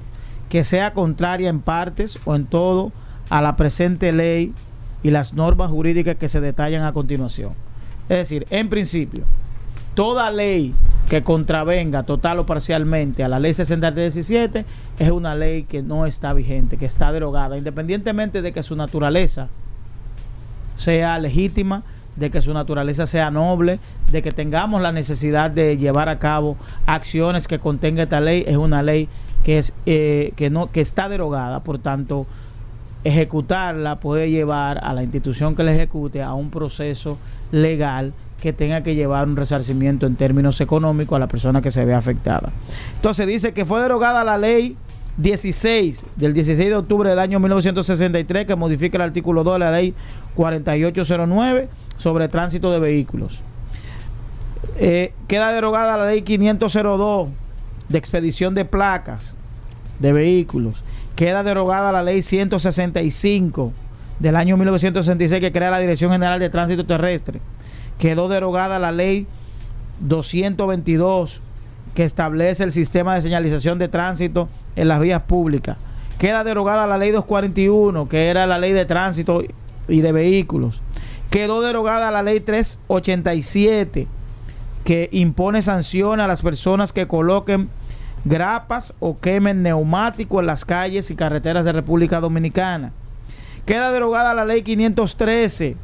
que sea contraria en partes o en todo a la presente ley y las normas jurídicas que se detallan a continuación. Es decir, en principio, toda ley que contravenga total o parcialmente a la ley 6017 es una ley que no está vigente, que está derogada, independientemente de que su naturaleza sea legítima, de que su naturaleza sea noble, de que tengamos la necesidad de llevar a cabo acciones que contenga esta ley, es una ley que es eh, que no que está derogada, por tanto ejecutarla puede llevar a la institución que la ejecute a un proceso legal que tenga que llevar un resarcimiento en términos económicos a la persona que se ve afectada. Entonces dice que fue derogada la ley 16 del 16 de octubre del año 1963 que modifica el artículo 2 de la ley 4809 sobre tránsito de vehículos. Eh, queda derogada la ley 502 de expedición de placas de vehículos. Queda derogada la ley 165 del año 1966 que crea la Dirección General de Tránsito Terrestre. Quedó derogada la ley 222 que establece el sistema de señalización de tránsito en las vías públicas. Queda derogada la ley 241 que era la ley de tránsito y de vehículos. Quedó derogada la ley 387 que impone sanciones a las personas que coloquen grapas o quemen neumáticos en las calles y carreteras de República Dominicana. Queda derogada la ley 513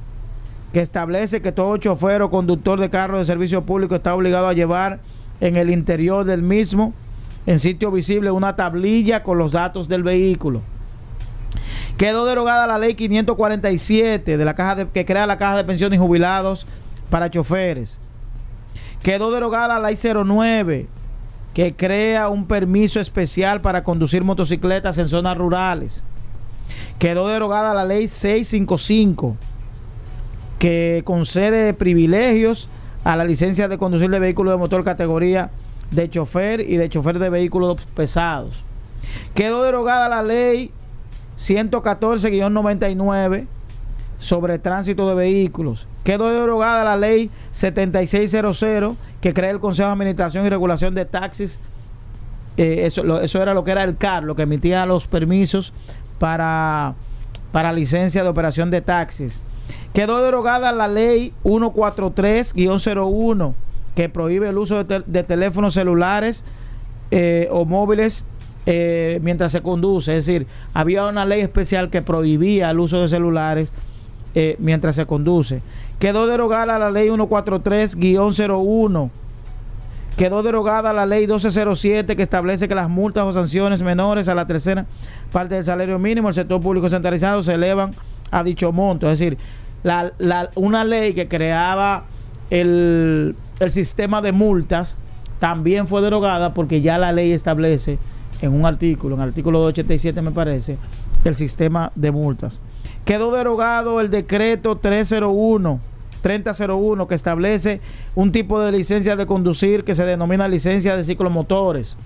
que establece que todo chofer o conductor de carro de servicio público está obligado a llevar en el interior del mismo, en sitio visible, una tablilla con los datos del vehículo. Quedó derogada la ley 547 de la caja de- que crea la caja de pensiones y jubilados para choferes. Quedó derogada la ley 09 que crea un permiso especial para conducir motocicletas en zonas rurales. Quedó derogada la ley 655 que concede privilegios a la licencia de conducir de vehículos de motor categoría de chofer y de chofer de vehículos pesados. Quedó derogada la ley 114-99 sobre tránsito de vehículos. Quedó derogada la ley 7600 que crea el Consejo de Administración y Regulación de Taxis. Eh, eso, eso era lo que era el CAR, lo que emitía los permisos para, para licencia de operación de taxis. Quedó derogada la ley 143-01 que prohíbe el uso de, de teléfonos celulares eh, o móviles eh, mientras se conduce. Es decir, había una ley especial que prohibía el uso de celulares eh, mientras se conduce. Quedó derogada la ley 143-01. Quedó derogada la ley 1207 que establece que las multas o sanciones menores a la tercera parte del salario mínimo del sector público centralizado se elevan a dicho monto. Es decir, una ley que creaba el, el sistema de multas también fue derogada porque ya la ley establece en un artículo, en el artículo 287 me parece, el sistema de multas. Quedó derogado el decreto 301, 3001, que establece un tipo de licencia de conducir que se denomina licencia de ciclomotores.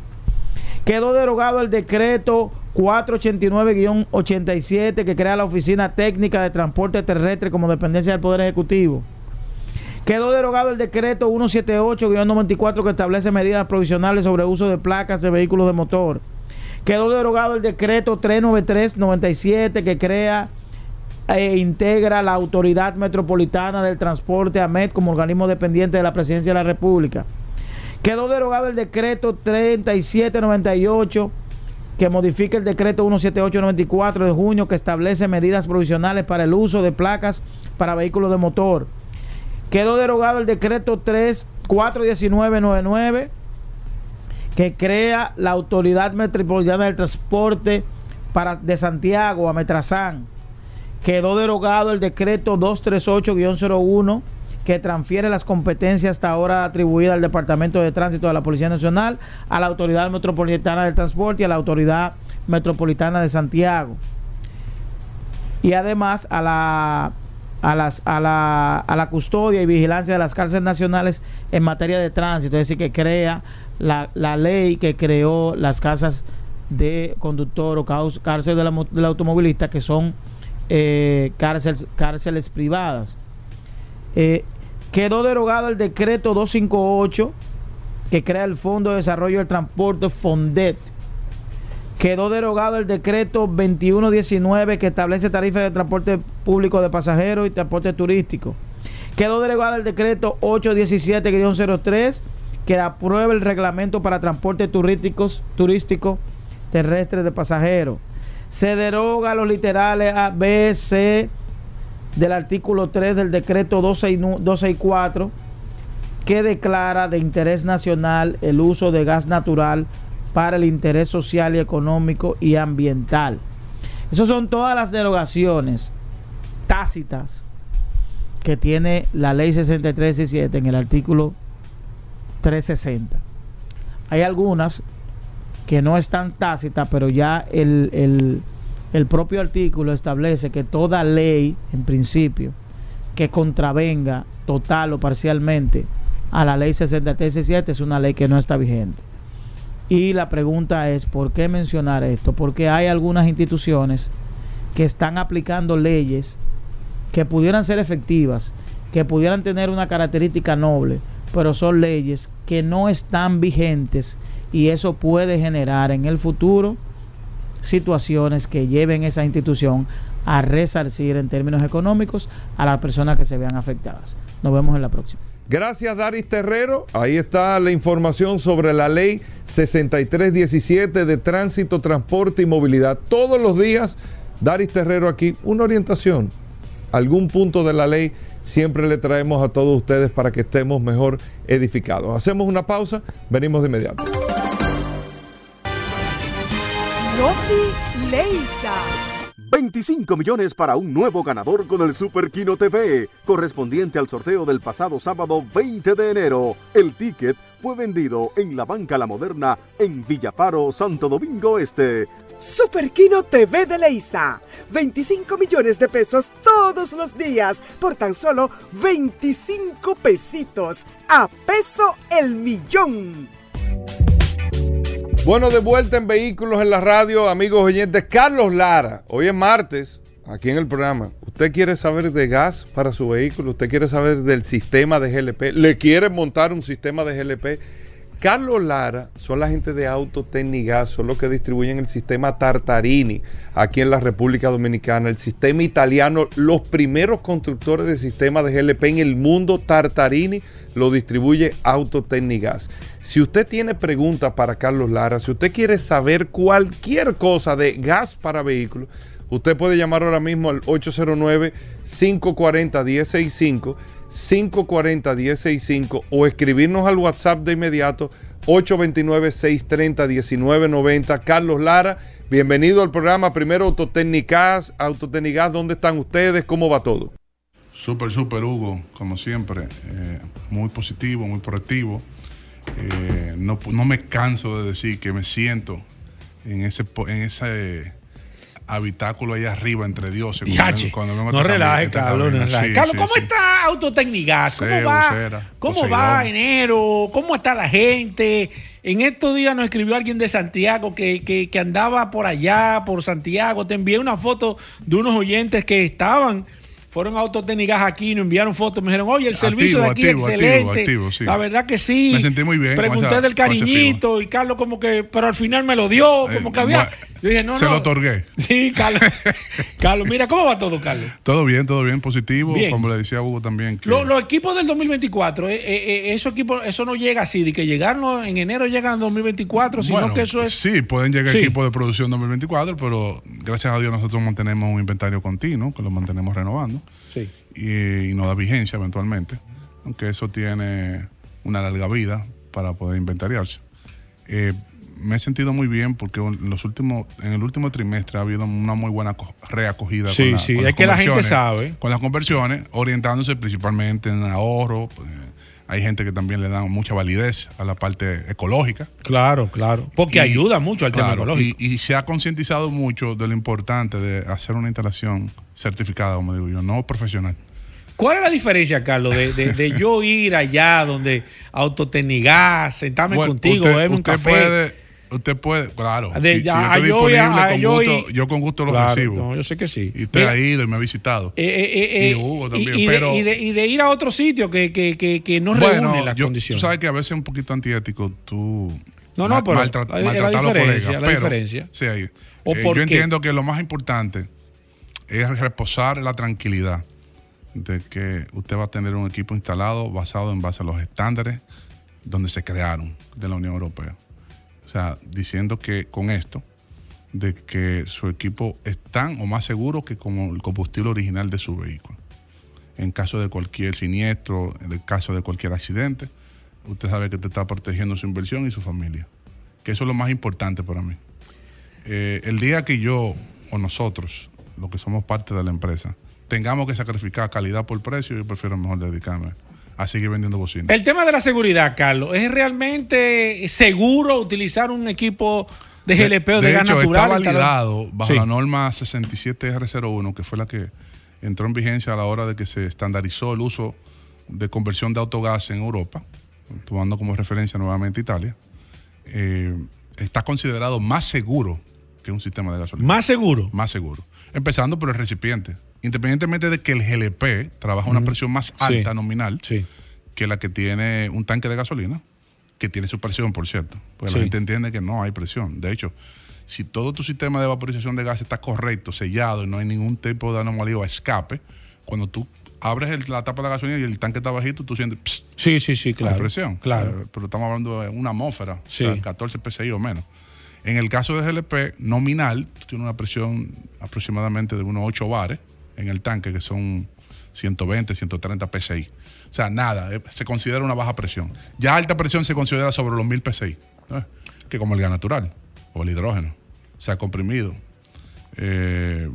Quedó derogado el decreto 489-87 que crea la Oficina Técnica de Transporte Terrestre como dependencia del Poder Ejecutivo. Quedó derogado el decreto 178-94 que establece medidas provisionales sobre uso de placas de vehículos de motor. Quedó derogado el decreto 393-97 que crea e integra la Autoridad Metropolitana del Transporte AMET como organismo dependiente de la Presidencia de la República. Quedó derogado el decreto 3798 que modifica el decreto 17894 de junio que establece medidas provisionales para el uso de placas para vehículos de motor. Quedó derogado el decreto 341999 que crea la Autoridad Metropolitana del Transporte para, de Santiago a Metrazán. Quedó derogado el decreto 238-01 que transfiere las competencias hasta ahora atribuidas al Departamento de Tránsito de la Policía Nacional, a la Autoridad Metropolitana del Transporte y a la Autoridad Metropolitana de Santiago. Y además a la, a, las, a, la, a la custodia y vigilancia de las cárceles nacionales en materia de tránsito, es decir, que crea la, la ley que creó las casas de conductor o cárcel de del automovilista, que son eh, cárceles, privadas. Eh, quedó derogado el decreto 258 que crea el Fondo de Desarrollo del Transporte FONDET. Quedó derogado el decreto 2119 que establece tarifas de transporte público de pasajeros y transporte turístico. Quedó derogado el decreto 817-03 que aprueba el reglamento para transporte turístico terrestre de pasajeros. Se deroga los literales A, B, C del artículo 3 del decreto 269 264 que declara de interés nacional el uso de gas natural para el interés social y económico y ambiental. Esas son todas las derogaciones tácitas que tiene la ley 6317 en el artículo 360. Hay algunas que no están tácitas, pero ya el, el- el propio artículo establece que toda ley, en principio, que contravenga total o parcialmente a la ley 6317 es una ley que no está vigente. Y la pregunta es, ¿por qué mencionar esto? Porque hay algunas instituciones que están aplicando leyes que pudieran ser efectivas, que pudieran tener una característica noble, pero son leyes que no están vigentes y eso puede generar en el futuro situaciones que lleven esa institución a resarcir en términos económicos a las personas que se vean afectadas. Nos vemos en la próxima. Gracias, Daris Terrero. Ahí está la información sobre la ley 6317 de tránsito, transporte y movilidad. Todos los días, Daris Terrero aquí, una orientación, algún punto de la ley, siempre le traemos a todos ustedes para que estemos mejor edificados. Hacemos una pausa, venimos de inmediato. Noti Leisa. 25 millones para un nuevo ganador con el Super Kino TV, correspondiente al sorteo del pasado sábado 20 de enero. El ticket fue vendido en la Banca La Moderna en Villafaro, Santo Domingo Este. Super Kino TV de Leisa. 25 millones de pesos todos los días por tan solo 25 pesitos. A peso el millón. Bueno, de vuelta en Vehículos en la Radio, amigos oyentes. Carlos Lara, hoy es martes, aquí en el programa. ¿Usted quiere saber de gas para su vehículo? ¿Usted quiere saber del sistema de GLP? ¿Le quiere montar un sistema de GLP? Carlos Lara son la gente de Autotecnigas, son los que distribuyen el sistema Tartarini aquí en la República Dominicana, el sistema italiano, los primeros constructores de sistemas de GLP en el mundo, Tartarini lo distribuye Autotecnigas. Si usted tiene preguntas para Carlos Lara, si usted quiere saber cualquier cosa de gas para vehículos, usted puede llamar ahora mismo al 809-540-1065. 540-1065 o escribirnos al WhatsApp de inmediato 829-630-1990. Carlos Lara, bienvenido al programa. Primero Autotécnicas, Autotécnicas, ¿dónde están ustedes? ¿Cómo va todo? Súper, súper, Hugo, como siempre. eh, muy positivo, muy proactivo. Eh, no, no me canso de decir que me siento en ese, en ese habitáculo ahí arriba entre dioses. cuando cuando no esta relaje, Carlos, no. Sí, Carlos, ¿cómo sí. está Autotecnigas? ¿Cómo va? cera, ¿Cómo va enero? ¿Cómo está la gente? En estos días nos escribió alguien de Santiago que, que- que andaba por allá, por Santiago. Te envié una foto de unos oyentes que estaban, fueron a aquí, nos enviaron fotos, me dijeron, oye, el servicio de aquí Activo, excelente. activo, sí. La verdad que sí. Me sentí muy bien Pregunté esa- del cariñito y Carlos como que, pero al final me lo dio, como que había... Yo dije, no, se no. lo otorgué. Sí, Carlos. Carlos, mira, ¿cómo va todo, Carlos? Todo bien, todo bien, positivo. Bien. Como le decía Hugo también. que- Los equipos del 2024, eh, eh, eh, esos equipos, eso no llega así, de que llegaron en enero llegan en 2024, sino Bueno, que eso es. Sí, pueden llegar Sí. equipos de producción 2024, pero gracias a Dios nosotros mantenemos un inventario continuo, que lo mantenemos renovando. Sí. Y, y nos da vigencia eventualmente, aunque eso tiene una larga vida para poder inventariarse. Eh, me he sentido muy bien porque en los últimos en el último trimestre ha habido una muy buena co- reacogida Sí, con, la- sí, con es las que la gente sabe. con las conversiones orientándose principalmente en ahorro pues, hay gente que también le da mucha validez a la parte ecológica Claro, claro. Porque ayuda mucho al tema ecológico. Y, y se ha concientizado mucho de lo importante de hacer una instalación certificada, como digo yo, no profesional. ¿Cuál es la diferencia, Carlos, de, de- de yo ir allá donde autotecnigas, sentarme Bueno, contigo, usted, beberme un usted café? puede, usted puede, claro. De- si, ya, si yo estoy a- disponible, a- con gusto, y- yo con gusto lo Claro, recibo. no, yo sé que sí. Y usted Mira, ha ido y me ha visitado. Eh, eh, eh, y Hugo también, y de, pero... y de- y de ir a otro sitio que, que, que, que no bueno, reúne las yo- condiciones. Tú sabes que a veces es un poquito antiético tú No, no, ma- pero maltra- la- la maltratar a los colegas, la pero, diferencia. sí, ahí. ¿O Eh, yo entiendo que lo más importante es reposar la tranquilidad de que usted va a tener un equipo instalado basado en base a los estándares donde se crearon de la Unión Europea. Sea, diciendo que con esto, de que su equipo es tan o más seguro que como el combustible original de su vehículo. En caso de cualquier siniestro, en el caso de cualquier accidente, usted sabe que te está protegiendo su inversión y su familia. Que eso es lo más importante para mí. Eh, el día que yo o nosotros, los que somos parte de la empresa, tengamos que sacrificar calidad por precio, yo prefiero mejor dedicarme a seguir vendiendo bocinas. El tema de la seguridad, Carlos, ¿es realmente seguro utilizar un equipo de GLP o de, gas hecho, natural? está validado bajo Sí. la norma 67R01, que fue la que entró en vigencia a la hora de que se estandarizó el uso de conversión de autogás en Europa, tomando como referencia nuevamente Italia. Eh, está considerado más seguro que un sistema de gasolina. ¿Más seguro? Más seguro. Empezando por el recipiente. Independientemente de que el GLP trabaja una presión más Sí. alta nominal que la que tiene un tanque de gasolina, que tiene su presión, por cierto. Porque Sí. la gente entiende que no hay presión. De hecho, si todo tu sistema de vaporización de gas está correcto, sellado y no hay ningún tipo de anomalía o escape, cuando tú abres el- la tapa de la gasolina y el tanque está bajito, tú sientes pss, Sí, sí, sí, claro. hay presión. Claro. Eh, pero estamos hablando de una atmósfera, o Sí. sea, 14 PSI o menos. En el caso de GLP nominal, tú tienes una presión aproximadamente de unos 8 bares en el tanque, que son 120, 130 PSI. O sea, nada, eh, se considera una baja presión. Ya alta presión se considera sobre los 1000 PSI, ¿eh? que como el gas natural o el hidrógeno, se ha comprimido. Eh,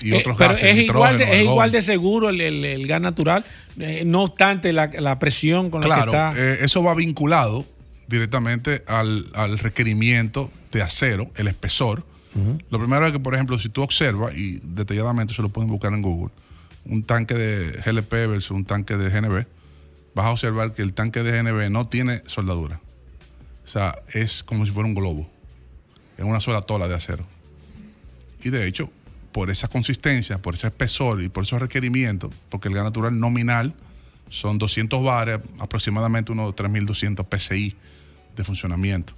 y Eh, otros pero gases, es igual, de, es igual de seguro el, el- el gas natural, eh, no obstante la, la presión con Claro, la que está. eh, eso va vinculado directamente al, al requerimiento de acero, el espesor. Lo primero es que, por ejemplo, si tú observas, y detalladamente se lo pueden buscar en Google, un tanque de GLP versus un tanque de GNB, vas a observar que el tanque de GNB no tiene soldadura. O sea, es como si fuera un globo, en una sola tola de acero. Y de hecho, por esa consistencia, por ese espesor y por esos requerimientos, porque el gas natural nominal son 200 bares, aproximadamente unos 3.200 PSI de funcionamiento.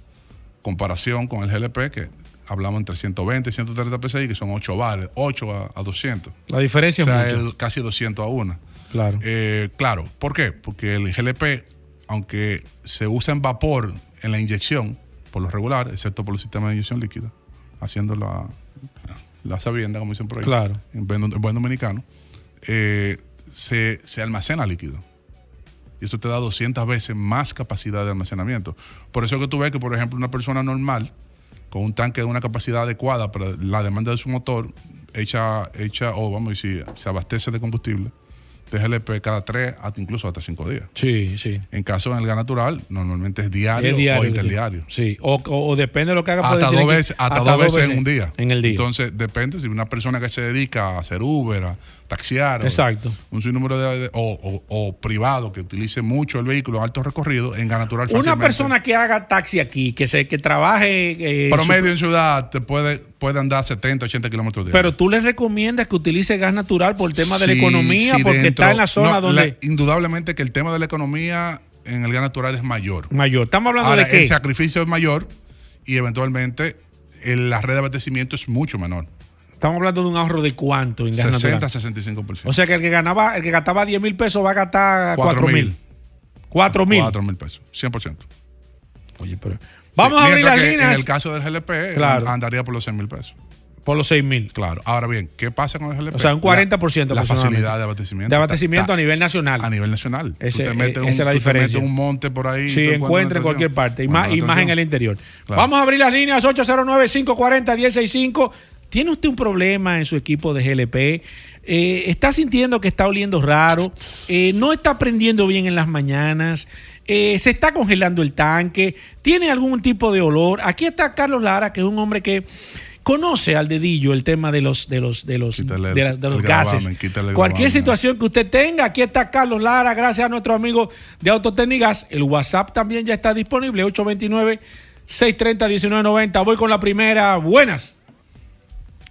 Comparación con el GLP, que hablamos entre 120 y 130 PSI, que son 8 bares, 8 a, a 200. La diferencia o sea, es mucha. el- casi 200 a 1. Claro. Eh, claro, ¿por qué? Porque el GLP, aunque se usa en vapor en la inyección, por lo regular, excepto por los sistemas de inyección líquida, haciendo la, la sabienda, como dicen por ahí, Claro. en buen, en buen dominicano, eh, se, se almacena líquido. Y eso te da 200 veces más capacidad de almacenamiento. Por eso que tú ves que, por ejemplo, una persona normal, con un tanque de una capacidad adecuada para la demanda de su motor, echa, echa o vamos a decir, se abastece de combustible de GLP cada tres, hasta incluso hasta cinco días. Sí, sí. En caso en el gas natural, normalmente es diario, Es diario, o interdiario. Sí, o, o- o depende de lo que haga. Hasta dos veces, hasta dos veces en un día. En el día. Entonces, depende si una persona que se dedica a hacer Uber, a taxiar, o Exacto. un sinnúmero de, de- o, o- o privado que utilice mucho el vehículo a alto recorrido, en gas natural Una fácilmente. persona que haga taxi aquí, que se que trabaje. eh, promedio su- en ciudad te puede, puede andar 70, 80 kilómetros diarios. pero tú les recomiendas que utilice gas natural por el tema de la economía, sí, porque dentro- está en la zona no, donde. la- indudablemente que el tema de la economía en el gas natural es mayor. Mayor. Estamos hablando Ahora, de qué. El sacrificio es mayor y eventualmente el- la red de abastecimiento es mucho menor. Estamos hablando de un ahorro de cuánto en gas 60 natural. 65%. O sea que el que ganaba, el que gastaba 10 mil pesos va a gastar 4 Cuatro mil. mil. 4 mil. 4 mil pesos, 100%. Oye, pero. Vamos a abrir las líneas. En el caso del GLP, Claro. andaría por los 6 mil pesos. Por los 6 mil. Claro. Ahora bien, ¿qué pasa con el GLP? O sea, un 40% La, la facilidad de abastecimiento. De abastecimiento a nivel nacional. A nivel nacional. Ese- tú te metes eh, un, esa es la tú te diferencia. metes un monte por ahí. Sí, encuentra en cualquier parte. Y más, y una más en el interior. Claro. Vamos a abrir las líneas 809-540-1065. ¿Tiene usted un problema en su equipo de GLP? Eh, ¿Está sintiendo que está oliendo raro? Eh, ¿No está prendiendo bien en las mañanas? Eh, ¿Se está congelando el tanque? ¿Tiene algún tipo de olor? Aquí está Carlos Lara, que es un hombre que conoce al dedillo el tema de los, de los, de los, Quítale de la- de los gases. gravamen, Cualquier gravamen. situación que usted tenga, aquí está Carlos Lara, gracias a nuestro amigo de Autotécnicas. El WhatsApp también ya está disponible, 829-630-1990. Voy con la primera. Buenas.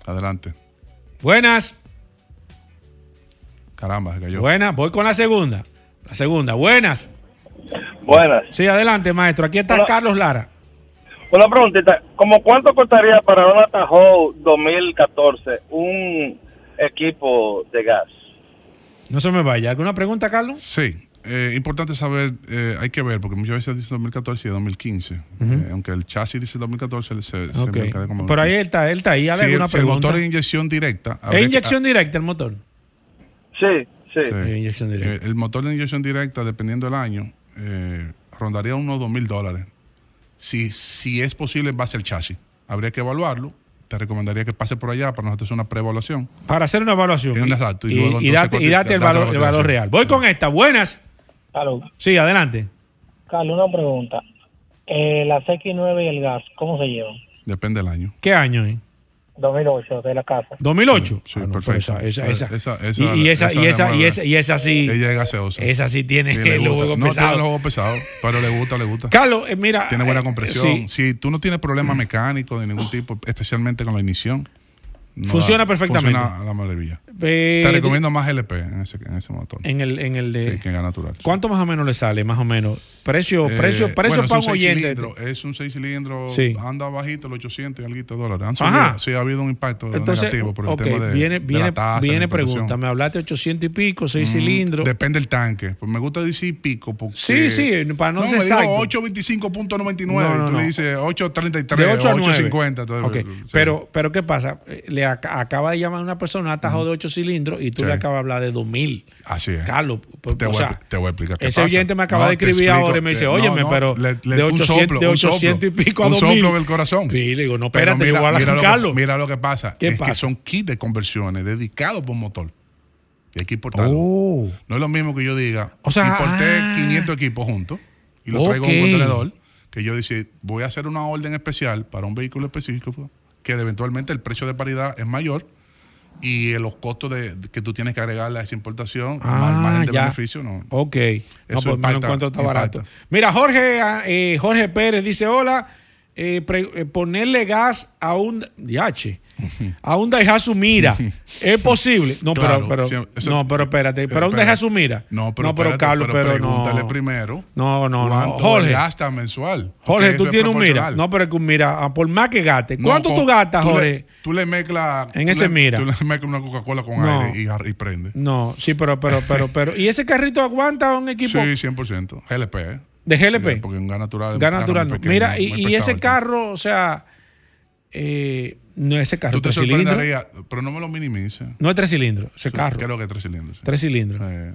Adelante. Buenas. Caramba, se cayó. Buenas. Voy con la segunda. La segunda. Buenas. Buenas. Sí, adelante, maestro. Aquí está Hola. Carlos Lara. Una preguntita, ¿cómo cuánto costaría para una Tahoe 2014 un equipo de gas? No se me vaya. ¿Alguna pregunta, Carlos? Sí. Eh, importante saber, eh, hay que ver, porque muchas veces dice 2014 y 2015. Ujú. Eh, aunque el chasis dice 2014, se, se Ok. mercadea como Por ahí 2015. él está, él está ahí. ¿Hay Si el- si el pregunta? motor es inyección directa. ¿Es que- inyección directa el motor? Sí, sí. Sí. inyección directa. Eh, el motor de inyección directa, dependiendo del año, eh, rondaría unos 2 mil dólares. Si, si es posible, va a ser chasis. Habría que evaluarlo. Te recomendaría que pase por allá para nosotros hacer una preeluevación. Para hacer una evaluación. Y un Y, exacto, y y- luego y entonces date, y cotiza- date el valor, el valor cotización. real. Voy con esta. Buenas. Carlos, Sí, adelante. Carlos, una pregunta. Eh, la CX9 y el gas, ¿cómo se llevan? Depende del año. ¿Qué año es? 2008, de la casa. 2008. Sí, Ah, no, perfecto. esa, esa, esa. Esa- y, esa- y esa, y esa esa, y esa, y esa sí. Ella es gaseosa. Esa sí tiene Y le el juego no pesado. tiene el juego pesado, pero le gusta, le gusta. Carlos, eh, mira. Tiene buena eh, compresión. sí. Si tú no tienes problemas mecánicos de ningún tipo, especialmente con la ignición, no Funciona da- perfectamente. Funciona a la maravilla. Eh, Te recomiendo más LP en ese, en ese motor. En el, en el de. Sí, que en gas natural. ¿Cuánto más o menos le sale? Más o menos. Precio, precio, Eh, precio bueno, para un oyente. es un 6 cilindros, Sí. anda bajito los 800 y algo de dólares. Han Ajá. sí, ha habido un impacto Entonces, negativo por el tema de, viene, de viene, la tasa, viene la pregunta. Me hablaste 800 y pico, 6 Mm, cilindros. Depende del tanque. Pues me gusta decir pico porque... Sí, sí, para no no ser exacto. 825.99 No, no, y tú le dices 833 De 8 o a 9. 850. entonces, Ok, sí. pero, pero ¿qué pasa? Eh, le ac- acaba de llamar a una persona un atajo de 8 cilindros y tú Sí. le acabas de hablar de 2000. Así es. Carlos, pues, Te o voy, sea, a, te voy a explicar qué ese oyente me acaba No, de escribir explico, ahora y me dice, óyeme, pero le- le- de un 800, soplo, de un 800 y soplo, pico a un 2000. soplo en el corazón. Sí, le digo, no, Pero espérate, mira, voy a mira lo que- Carlos. mira lo que pasa. ¿Qué es pasa? que son kits de conversiones dedicados por motor. Y hay que importarlo. Oh. No es lo mismo que yo diga, O sea, importé ah. 500 equipos juntos y los traigo Ok. en un contenedor, que yo dice, voy a hacer una orden especial para un vehículo específico, que eventualmente el precio de paridad es mayor y los costos de, que tú tienes que agregarle a esa importación, más el margen de ya. beneficio, no. Ok. No, Eso pues impacta- encuentro está impacta. barato. Mira, Jorge, ah, eh, Jorge Pérez dice: Hola, eh, pre- eh, ponerle gas a un. Diache. A un Daihatsu Mira. ¿Es posible? No, Claro, pero, pero, eso- no, pero espérate. Pero un. Daihatsu Mira. No, pero, no, pero espérate, Carlos, pero, pregúntale no. primero. No, no, no. ¿Cuánto Jorge. gasta mensual? Jorge, tú tienes un Mira. No, pero es que un Mira, ah, por más que gaste. No, ¿Cuánto con- tú gastas, Jorge? tú le mezclas. En tú ese le- Mira. Tú le mezclas una Coca-Cola con No. aire y prende. No, sí, pero, pero, pero, pero. ¿Y ese carrito aguanta un equipo Sí, 100%. GLP, ¿eh? De GLP? Porque un gas natural. Gas natural. muy no. pequeño, Mira, y, y ese carro, o sea, eh, no ese carro Tú te tres cilindros. pero no me lo minimices. No es tres cilindros, ese Sí, carro. Creo que es tres cilindros. sí. Tres cilindros. Eh,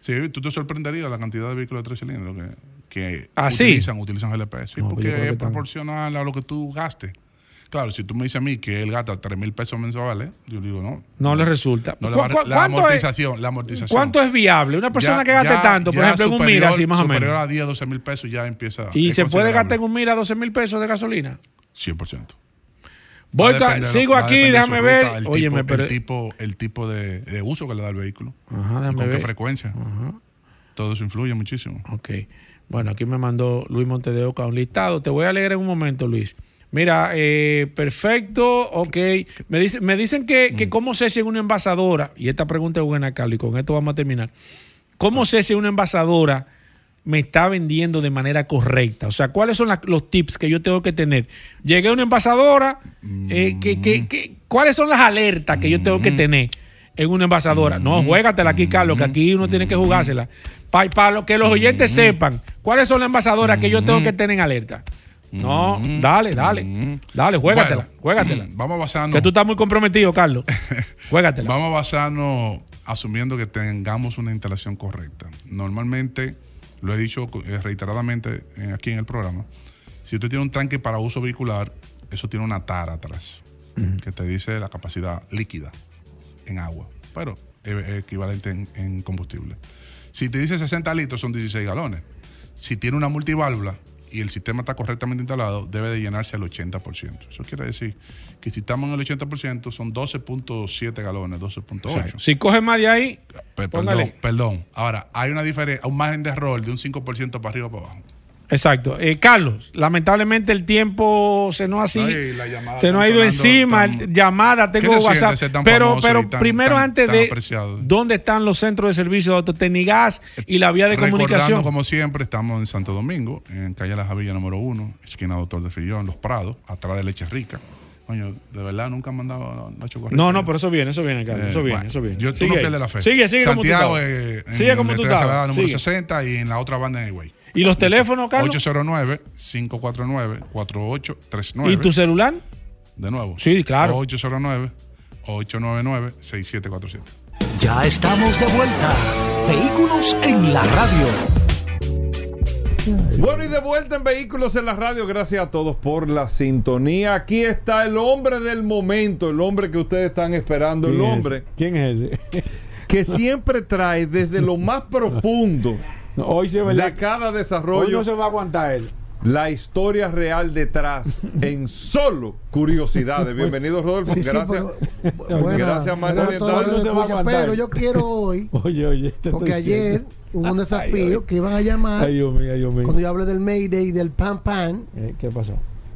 sí, tú te sorprenderías la cantidad de vehículos de tres cilindros que, que ¿Ah, sí? utilizan, utilizan GLP. Sí, No, pues porque es proporcional a lo que tú gastes. Claro, si tú me dices a mí que él gasta 3 mil pesos mensuales, yo digo, no. No le resulta. No le ¿Cu- va a- cu- la es- amortización, la amortización. ¿Cuánto es viable? Una persona Ya- que gaste ya- tanto, por ejemplo, en un superior- Mira, así más o superior menos. a 10, 12 mil pesos ya empieza. ¿Y se puede gastar en un Mira 12 mil pesos de gasolina? 100%. Voy depender- sigo aquí, déjame ver. el Óyeme, tipo, pero- el tipo, el tipo de, de uso que le da el vehículo. Ajá, y con qué frecuencia. Todo eso influye muchísimo. Ok. Bueno, aquí me mandó Luis Monte de Oca un listado. Te voy a leer en un momento, Luis. Mira, eh, perfecto, ok. Me, dice, me dicen que, Mm. que cómo sé si en una envasadora, y esta pregunta es buena, Carlos, y con esto vamos a terminar. ¿Cómo sé si una envasadora me está vendiendo de manera correcta? O sea, ¿cuáles son la- los tips que yo tengo que tener? Llegué a una envasadora, eh, que, que- que- ¿cuáles son las alertas que yo tengo que tener en una envasadora? No, juégatela aquí, Carlos, que aquí uno tiene que jugársela. Para lo que los oyentes sepan, ¿cuáles son las envasadoras que yo tengo que tener en alerta? No, dale, dale. Dale, juégatela, Bueno, juégatela. Vamos a basarnos. Que tú estás muy comprometido, Carlos. Juégatela. Vamos a basarnos asumiendo que tengamos una instalación correcta. Normalmente, lo he dicho eh, reiteradamente eh, aquí en el programa, si usted tiene un tanque para uso vehicular, eso tiene una tara atrás que te dice la capacidad líquida en agua, pero equivalente en, en combustible. Si te dice 60 litros, son 16 galones. Si tiene una multiválvula y el sistema está correctamente instalado, debe de llenarse al 80%. Eso quiere decir que si estamos en el 80%, son 12.7 galones, 12.8. O sea, si coge más de ahí. Perdón, perdón. Ahora, hay una diferencia, un margen de error de un 5% para arriba o para abajo. Exacto. Eh, Carlos, lamentablemente el tiempo se nos ha, se nos está ido encima. tan- llamada, ¿Qué tengo WhatsApp. tan Pero, pero tan- primero antes de apreciado? dónde están los centros de servicio de Autotecnigas y la vía de Recordando, comunicación. como siempre, estamos en Santo Domingo, en calle La Javilla número 1, esquina Doctor de Fillón, Los Prados, atrás de Leche Rica. Coño, de verdad nunca han mandado Nacho Correa. No, no, pero eso viene, eso viene, Carlos. Eh, eso viene, bueno, eso viene. Yo tú sigue, no pierdes la fe. sigue, sigue como tú Santiago, estabas. eh, en sigue como tú estabas. número sigue. 60 y en la otra banda en Higüey. ¿Y los teléfonos, Carlos? 809-549-4839. ¿Y tu celular? De nuevo. Sí, claro. 809-899-6747. Ya estamos de vuelta. Vehículos en la radio. Bueno, y de vuelta en Vehículos en la Radio, gracias a todos por la sintonía. Aquí está el hombre del momento, el hombre que ustedes están esperando, el ¿Quién es hombre ese? ¿Quién es ese? que siempre trae desde lo más profundo hoy sí es verdad. de cada Hoy desarrollo no se va a aguantar él. la historia real detrás en solo curiosidades. Bienvenido, Rodolfo. Sí, sí, gracias. pero- Buena- gracias, todos Oriental. se. Pero yo quiero hoy, Oye, oye. te porque estoy ayer hubo un desafío ay. que iban a llamar, Ay, Dios mío, ay, Dios mío. cuando yo hablé del Mayday y del Pan Pan, Eh, ¿Qué pasó?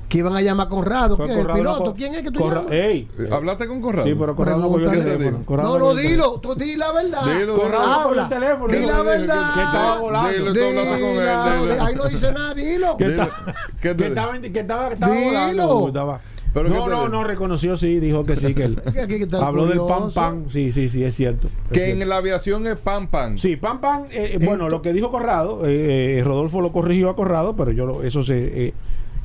Que iban a llamar a Conrado, Pues el Corrado no piloto. ¿Quién es que tú Corra- llamas? Ey. Eh, ¿Hablaste con Corrado? Sí, pero Corrado no cogió el teléfono. Corrado No, no, el dilo, tú di la verdad. Dilo, Corrado Habla. el teléfono. Di Dilo, la dilo, que- verdad. que estaba volando. Dilo, hablando con él, dilo. Ahí no dice nada, dilo. Que Dilo. está- ¿Qué que estaba, que estaba, que estaba Dilo. volando. Estaba- ¿Pero qué No, no, no, reconoció, sí, dijo que sí, que él. Es que aquí está el Habló del pan pan, sí, sí, sí, es cierto. es Que cierto. en la aviación es pan pan. Sí, pan pan, eh, eh, bueno, lo que dijo Corrado, eh, eh, Rodolfo lo corrigió a Corrado, pero yo lo- eso se...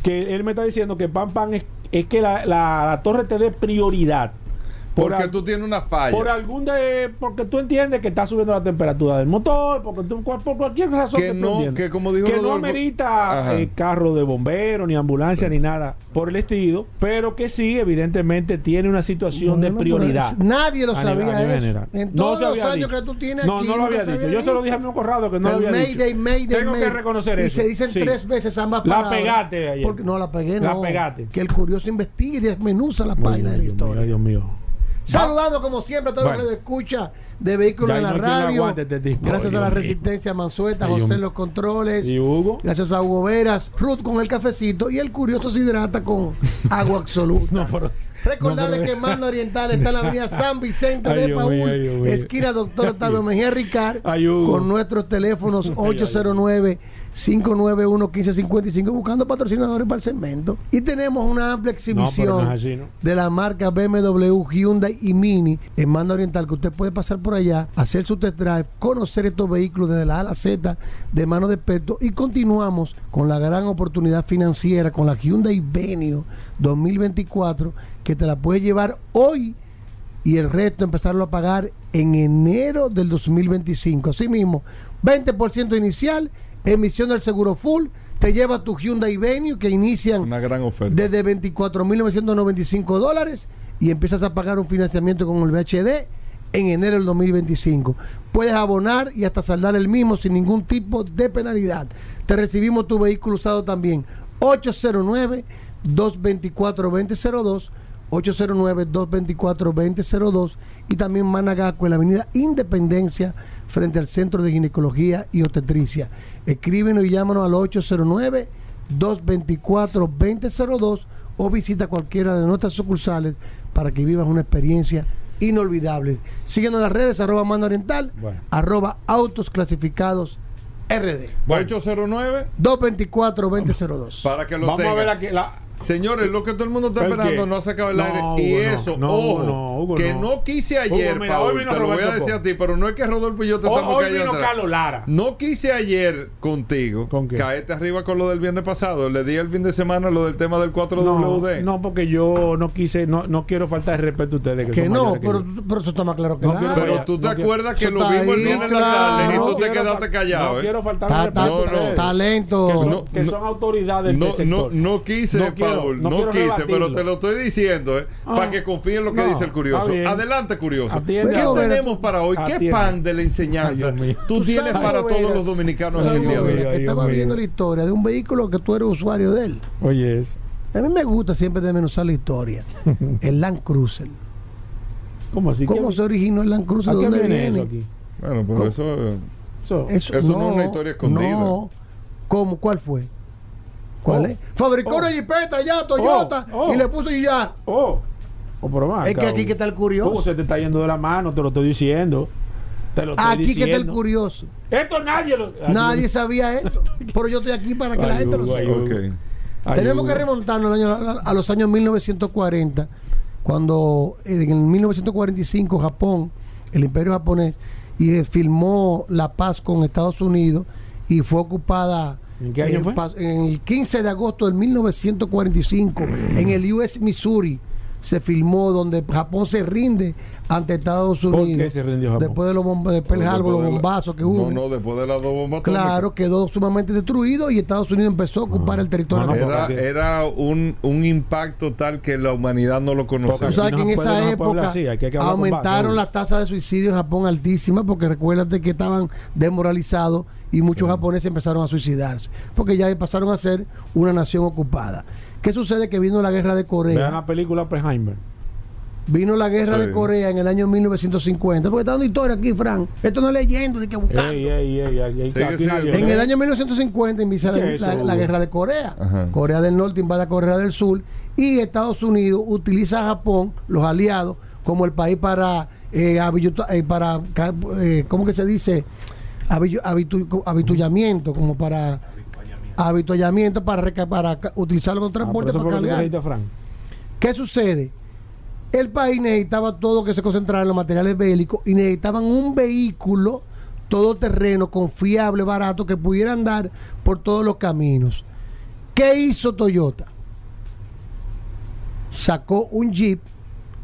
que él me está diciendo que pan pan es, es que la, la- la torre te dé prioridad Porque al- tú tienes una falla. Por algún de, porque tú entiendes que está subiendo la temperatura del motor, porque tú, por cualquier razón Que tú no, entiendes. que como dijo que no amerita eh, carro de bombero, ni ambulancia, ni nada por el estilo, pero que sí, evidentemente, tiene una situación de prioridad. nadie lo sabía a eso. general. En todos los años dicho. que tú tienes No, aquí, no lo había dicho. Yo se lo dije a mi honrado que no lo había Mayday, dicho. Mayday, Tengo que reconocer y eso. se dicen Sí. tres veces ambas La palabras. pegaste ayer. Porque, no, la pegué, La no. pegaste. Que el curioso investigue y desmenuza la página de la historia. Dios mío. Saludando como siempre a todos Bueno. los que escucha de vehículos en la no radio. aguante. Gracias a la resistencia Mansueta, José en los controles. ¿Y Hugo? Gracias a Hugo Veras, Ruth con el cafecito y el curioso se hidrata con agua absoluta. Recordarles no, pero- que Mando Oriental está en la avenida San Vicente de Paúl, ay, esquina Doctor Octavio Mejía Ricard, con nuestros teléfonos 809-591-1555, buscando patrocinadores para el segmento. Y tenemos una amplia exhibición de la marca BMW, Hyundai y Mini en Mando Oriental, que usted puede pasar por allá, hacer su test drive, conocer estos vehículos desde la A a la Z de mano de experto y continuamos con la gran oportunidad financiera con la Hyundai Venue 2024 que te la puedes llevar hoy y el resto empezarlo a pagar en enero del 2025. Asimismo, 20% inicial, emisión del seguro full, te lleva tu Hyundai Venue que inician Una gran oferta. desde 24.995 dólares y empiezas a pagar un financiamiento con el VHD en enero del 2025. Puedes abonar y hasta saldar el mismo sin ningún tipo de penalidad. Te recibimos tu vehículo usado también. 809-224-2002. 809-224-2002 y también Managaco en la avenida Independencia frente al Centro de Ginecología y Obstetricia. Escríbenos y llámanos al 809-224-2002 o visita cualquiera de nuestras sucursales para que vivas una experiencia inolvidable. Síguenos en las redes, arroba mano oriental, Bueno. arroba autos clasificados RD. 809 224-2002. para que lo Vamos a tenga. ver la, que- la- Señores, lo que todo el mundo está ¿El esperando qué? no ha sacado el No, aire. Hugo, y eso, No, ojo, Hugo, no, Hugo, que no. no, quise ayer, Hugo, mira, Paul, hoy vino te lo voy a Roberto decir a ti, pero no es que Rodolfo y yo te Hoy- estamos hoy cayendo vino atrás. Carlos Lara. No quise ayer contigo ¿Con qué? caerte arriba con lo del viernes pasado. Le di el fin de semana lo del tema del 4WD. No, no, porque yo no quise, no, no quiero faltar de respeto a ustedes. Que, Que son no, mayores que pero, pero eso está más claro que No nada. Pero tú te no quiero- acuerdas que lo vimos el viernes claro. tarde y tú No te quedaste callado. No ¿eh? quiero faltar de ta- respeto talento. Que son, autoridades del sector. no quise, No quiero- no no, quise, pero te lo estoy diciendo, ¿eh? Ah. para que confíen en lo que No, dice el curioso. Adelante, curioso. Atiende ¿Qué tenemos para hoy? ¿Qué Atiende. pan de la enseñanza tú Tú tienes sabes, para todos los dominicanos en el día de hoy? estaba mío. viendo la historia de un vehículo que tú eres usuario de él. Oye, es. A mí me gusta siempre desmenuzar la historia. el Land Cruiser. ¿Cómo así? ¿Cómo ¿Qué- se originó el Land Cruiser? ¿A ¿De qué dónde viene viene? eso aquí? Bueno, pues eso. Eso. Eso, Eso no es una historia escondida. No. ¿Cómo? ¿Cuál fue? ¿Cuál Oh. es? Fabricó Oh. una jipeta ya, Toyota, Oh, oh. y le puso y ya. Oh, oh pero va Es que aquí que está el curioso. Hugo, se te está yendo de la mano, te lo estoy diciendo. Te lo estoy Aquí que está el curioso. Esto nadie lo. Nadie sabía esto. Pero yo estoy aquí para que la gente lo sepa. Tenemos que remontarnos a los años 1940, cuando eh, en el 1945 Japón, el imperio japonés, y eh, firmó la paz con Estados Unidos y fue ocupada ¿En qué año eh, fue? en el 15 de agosto del 1945 en el US Missouri se filmó donde Japón se rinde ante Estados ¿Por Unidos qué se rindió Japón? después de los bomba- de Pearl Harbor, los Después de la- bombazos que hubo No, no, después de las dos bombas claro quedó sumamente destruido y Estados Unidos empezó a ocupar el territorio no, no. Era, era un, un impacto tal que la humanidad no lo conocía. Tú sabes que no en esa no época así, que aumentaron las tasas de suicidio en Japón altísimas porque recuérdate que estaban desmoralizados y muchos japoneses empezaron a suicidarse porque ya pasaron a ser una nación ocupada. ¿Qué sucede? Que vino la guerra de Vean Corea. la película Oppenheimer. Vino la guerra Sí. de Corea en el año 1950. Porque está dando historia aquí, Frank. Esto no es leyendo, de que buscando. Ey, ey, ey, ey, ey, Sigue, aquí sigue. nadie En el año 1950 inicia la, ¿Qué es la- eso, la guerra de Corea. Ajá. Corea del Norte invade a Corea del Sur y Estados Unidos utiliza a Japón, los aliados, como el país para eh, eh, para eh, ¿cómo que se dice? Habitu- habituallamiento, como para habituallamiento para, para utilizarlo como Ah, por transporte para que Frank. ¿Qué sucede? El país necesitaba todo que se concentrara en los materiales bélicos y necesitaban un vehículo todoterreno, confiable, barato, que pudiera andar por todos los caminos. ¿Qué hizo Toyota? Sacó un Jeep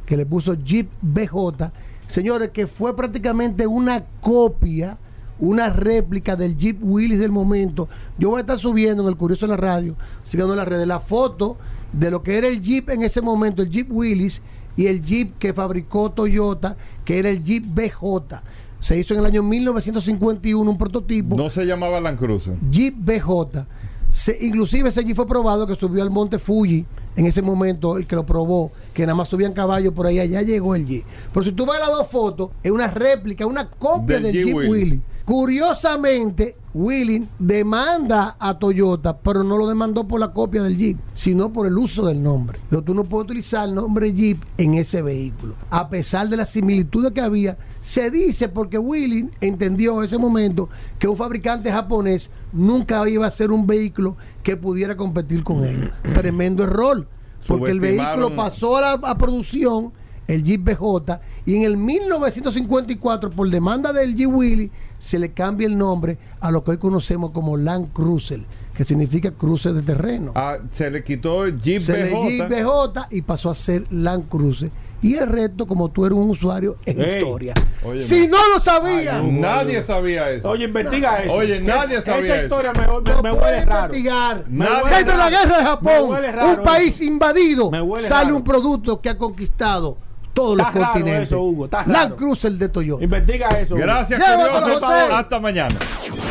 que le puso Jeep BJ. Señores, que fue prácticamente una copia, una réplica del Jeep Willys del momento. Yo voy a estar subiendo en el Curioso en la radio, siguiendo en las redes, la foto de lo que era el Jeep en ese momento, el Jeep Willys y el Jeep que fabricó Toyota, que era el Jeep BJ. Se hizo en el año 1951 un prototipo. No se llamaba Land Cruiser. Jeep BJ. Se- inclusive ese Jeep fue probado que subió al monte Fuji en ese momento, el que lo probó, que nada más subían caballos por ahí, allá llegó el Jeep. Pero si tú ves las dos fotos, es una réplica, una copia Del del, Jeep Jeep Willys. Willys. Curiosamente, Willing demanda a Toyota, pero no lo demandó por la copia del Jeep, sino por el uso del nombre. Pero tú no puedes utilizar el nombre Jeep en ese vehículo. A pesar de las similitudes que había, se dice porque Willing entendió en ese momento que un fabricante japonés nunca iba a ser un vehículo que pudiera competir con ellos. Tremendo error. Porque el vehículo pasó a la a producción, el Jeep BJ, y en el 1954, por demanda del Jeep Willy, se le cambia el nombre a lo que hoy conocemos como Land Cruiser, que significa cruce de terreno. Ah, se le quitó el Jeep se le BJ. Jeep BJ y pasó a ser Land Cruiser. Y el resto, como tú eres un usuario, es historia. Oye, si no lo sabía, Ay, nadie sabía eso. Oye, investiga eso. Oye, nadie sabía Esa eso. historia me, me, me huele raro. investigar. Desde la guerra de Japón, raro un país eso. invadido, sale raro. un producto que ha conquistado todos Está los raro continentes. eso, Hugo, está Land raro. Cruiser de Toyota. Investiga eso. Hugo. Gracias, Llévatelo. José. Hasta mañana.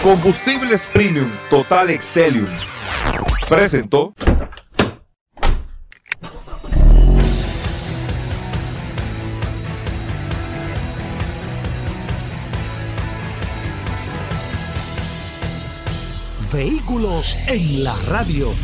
Combustibles Premium Total Excelium. Presentó. Vehículos en la radio.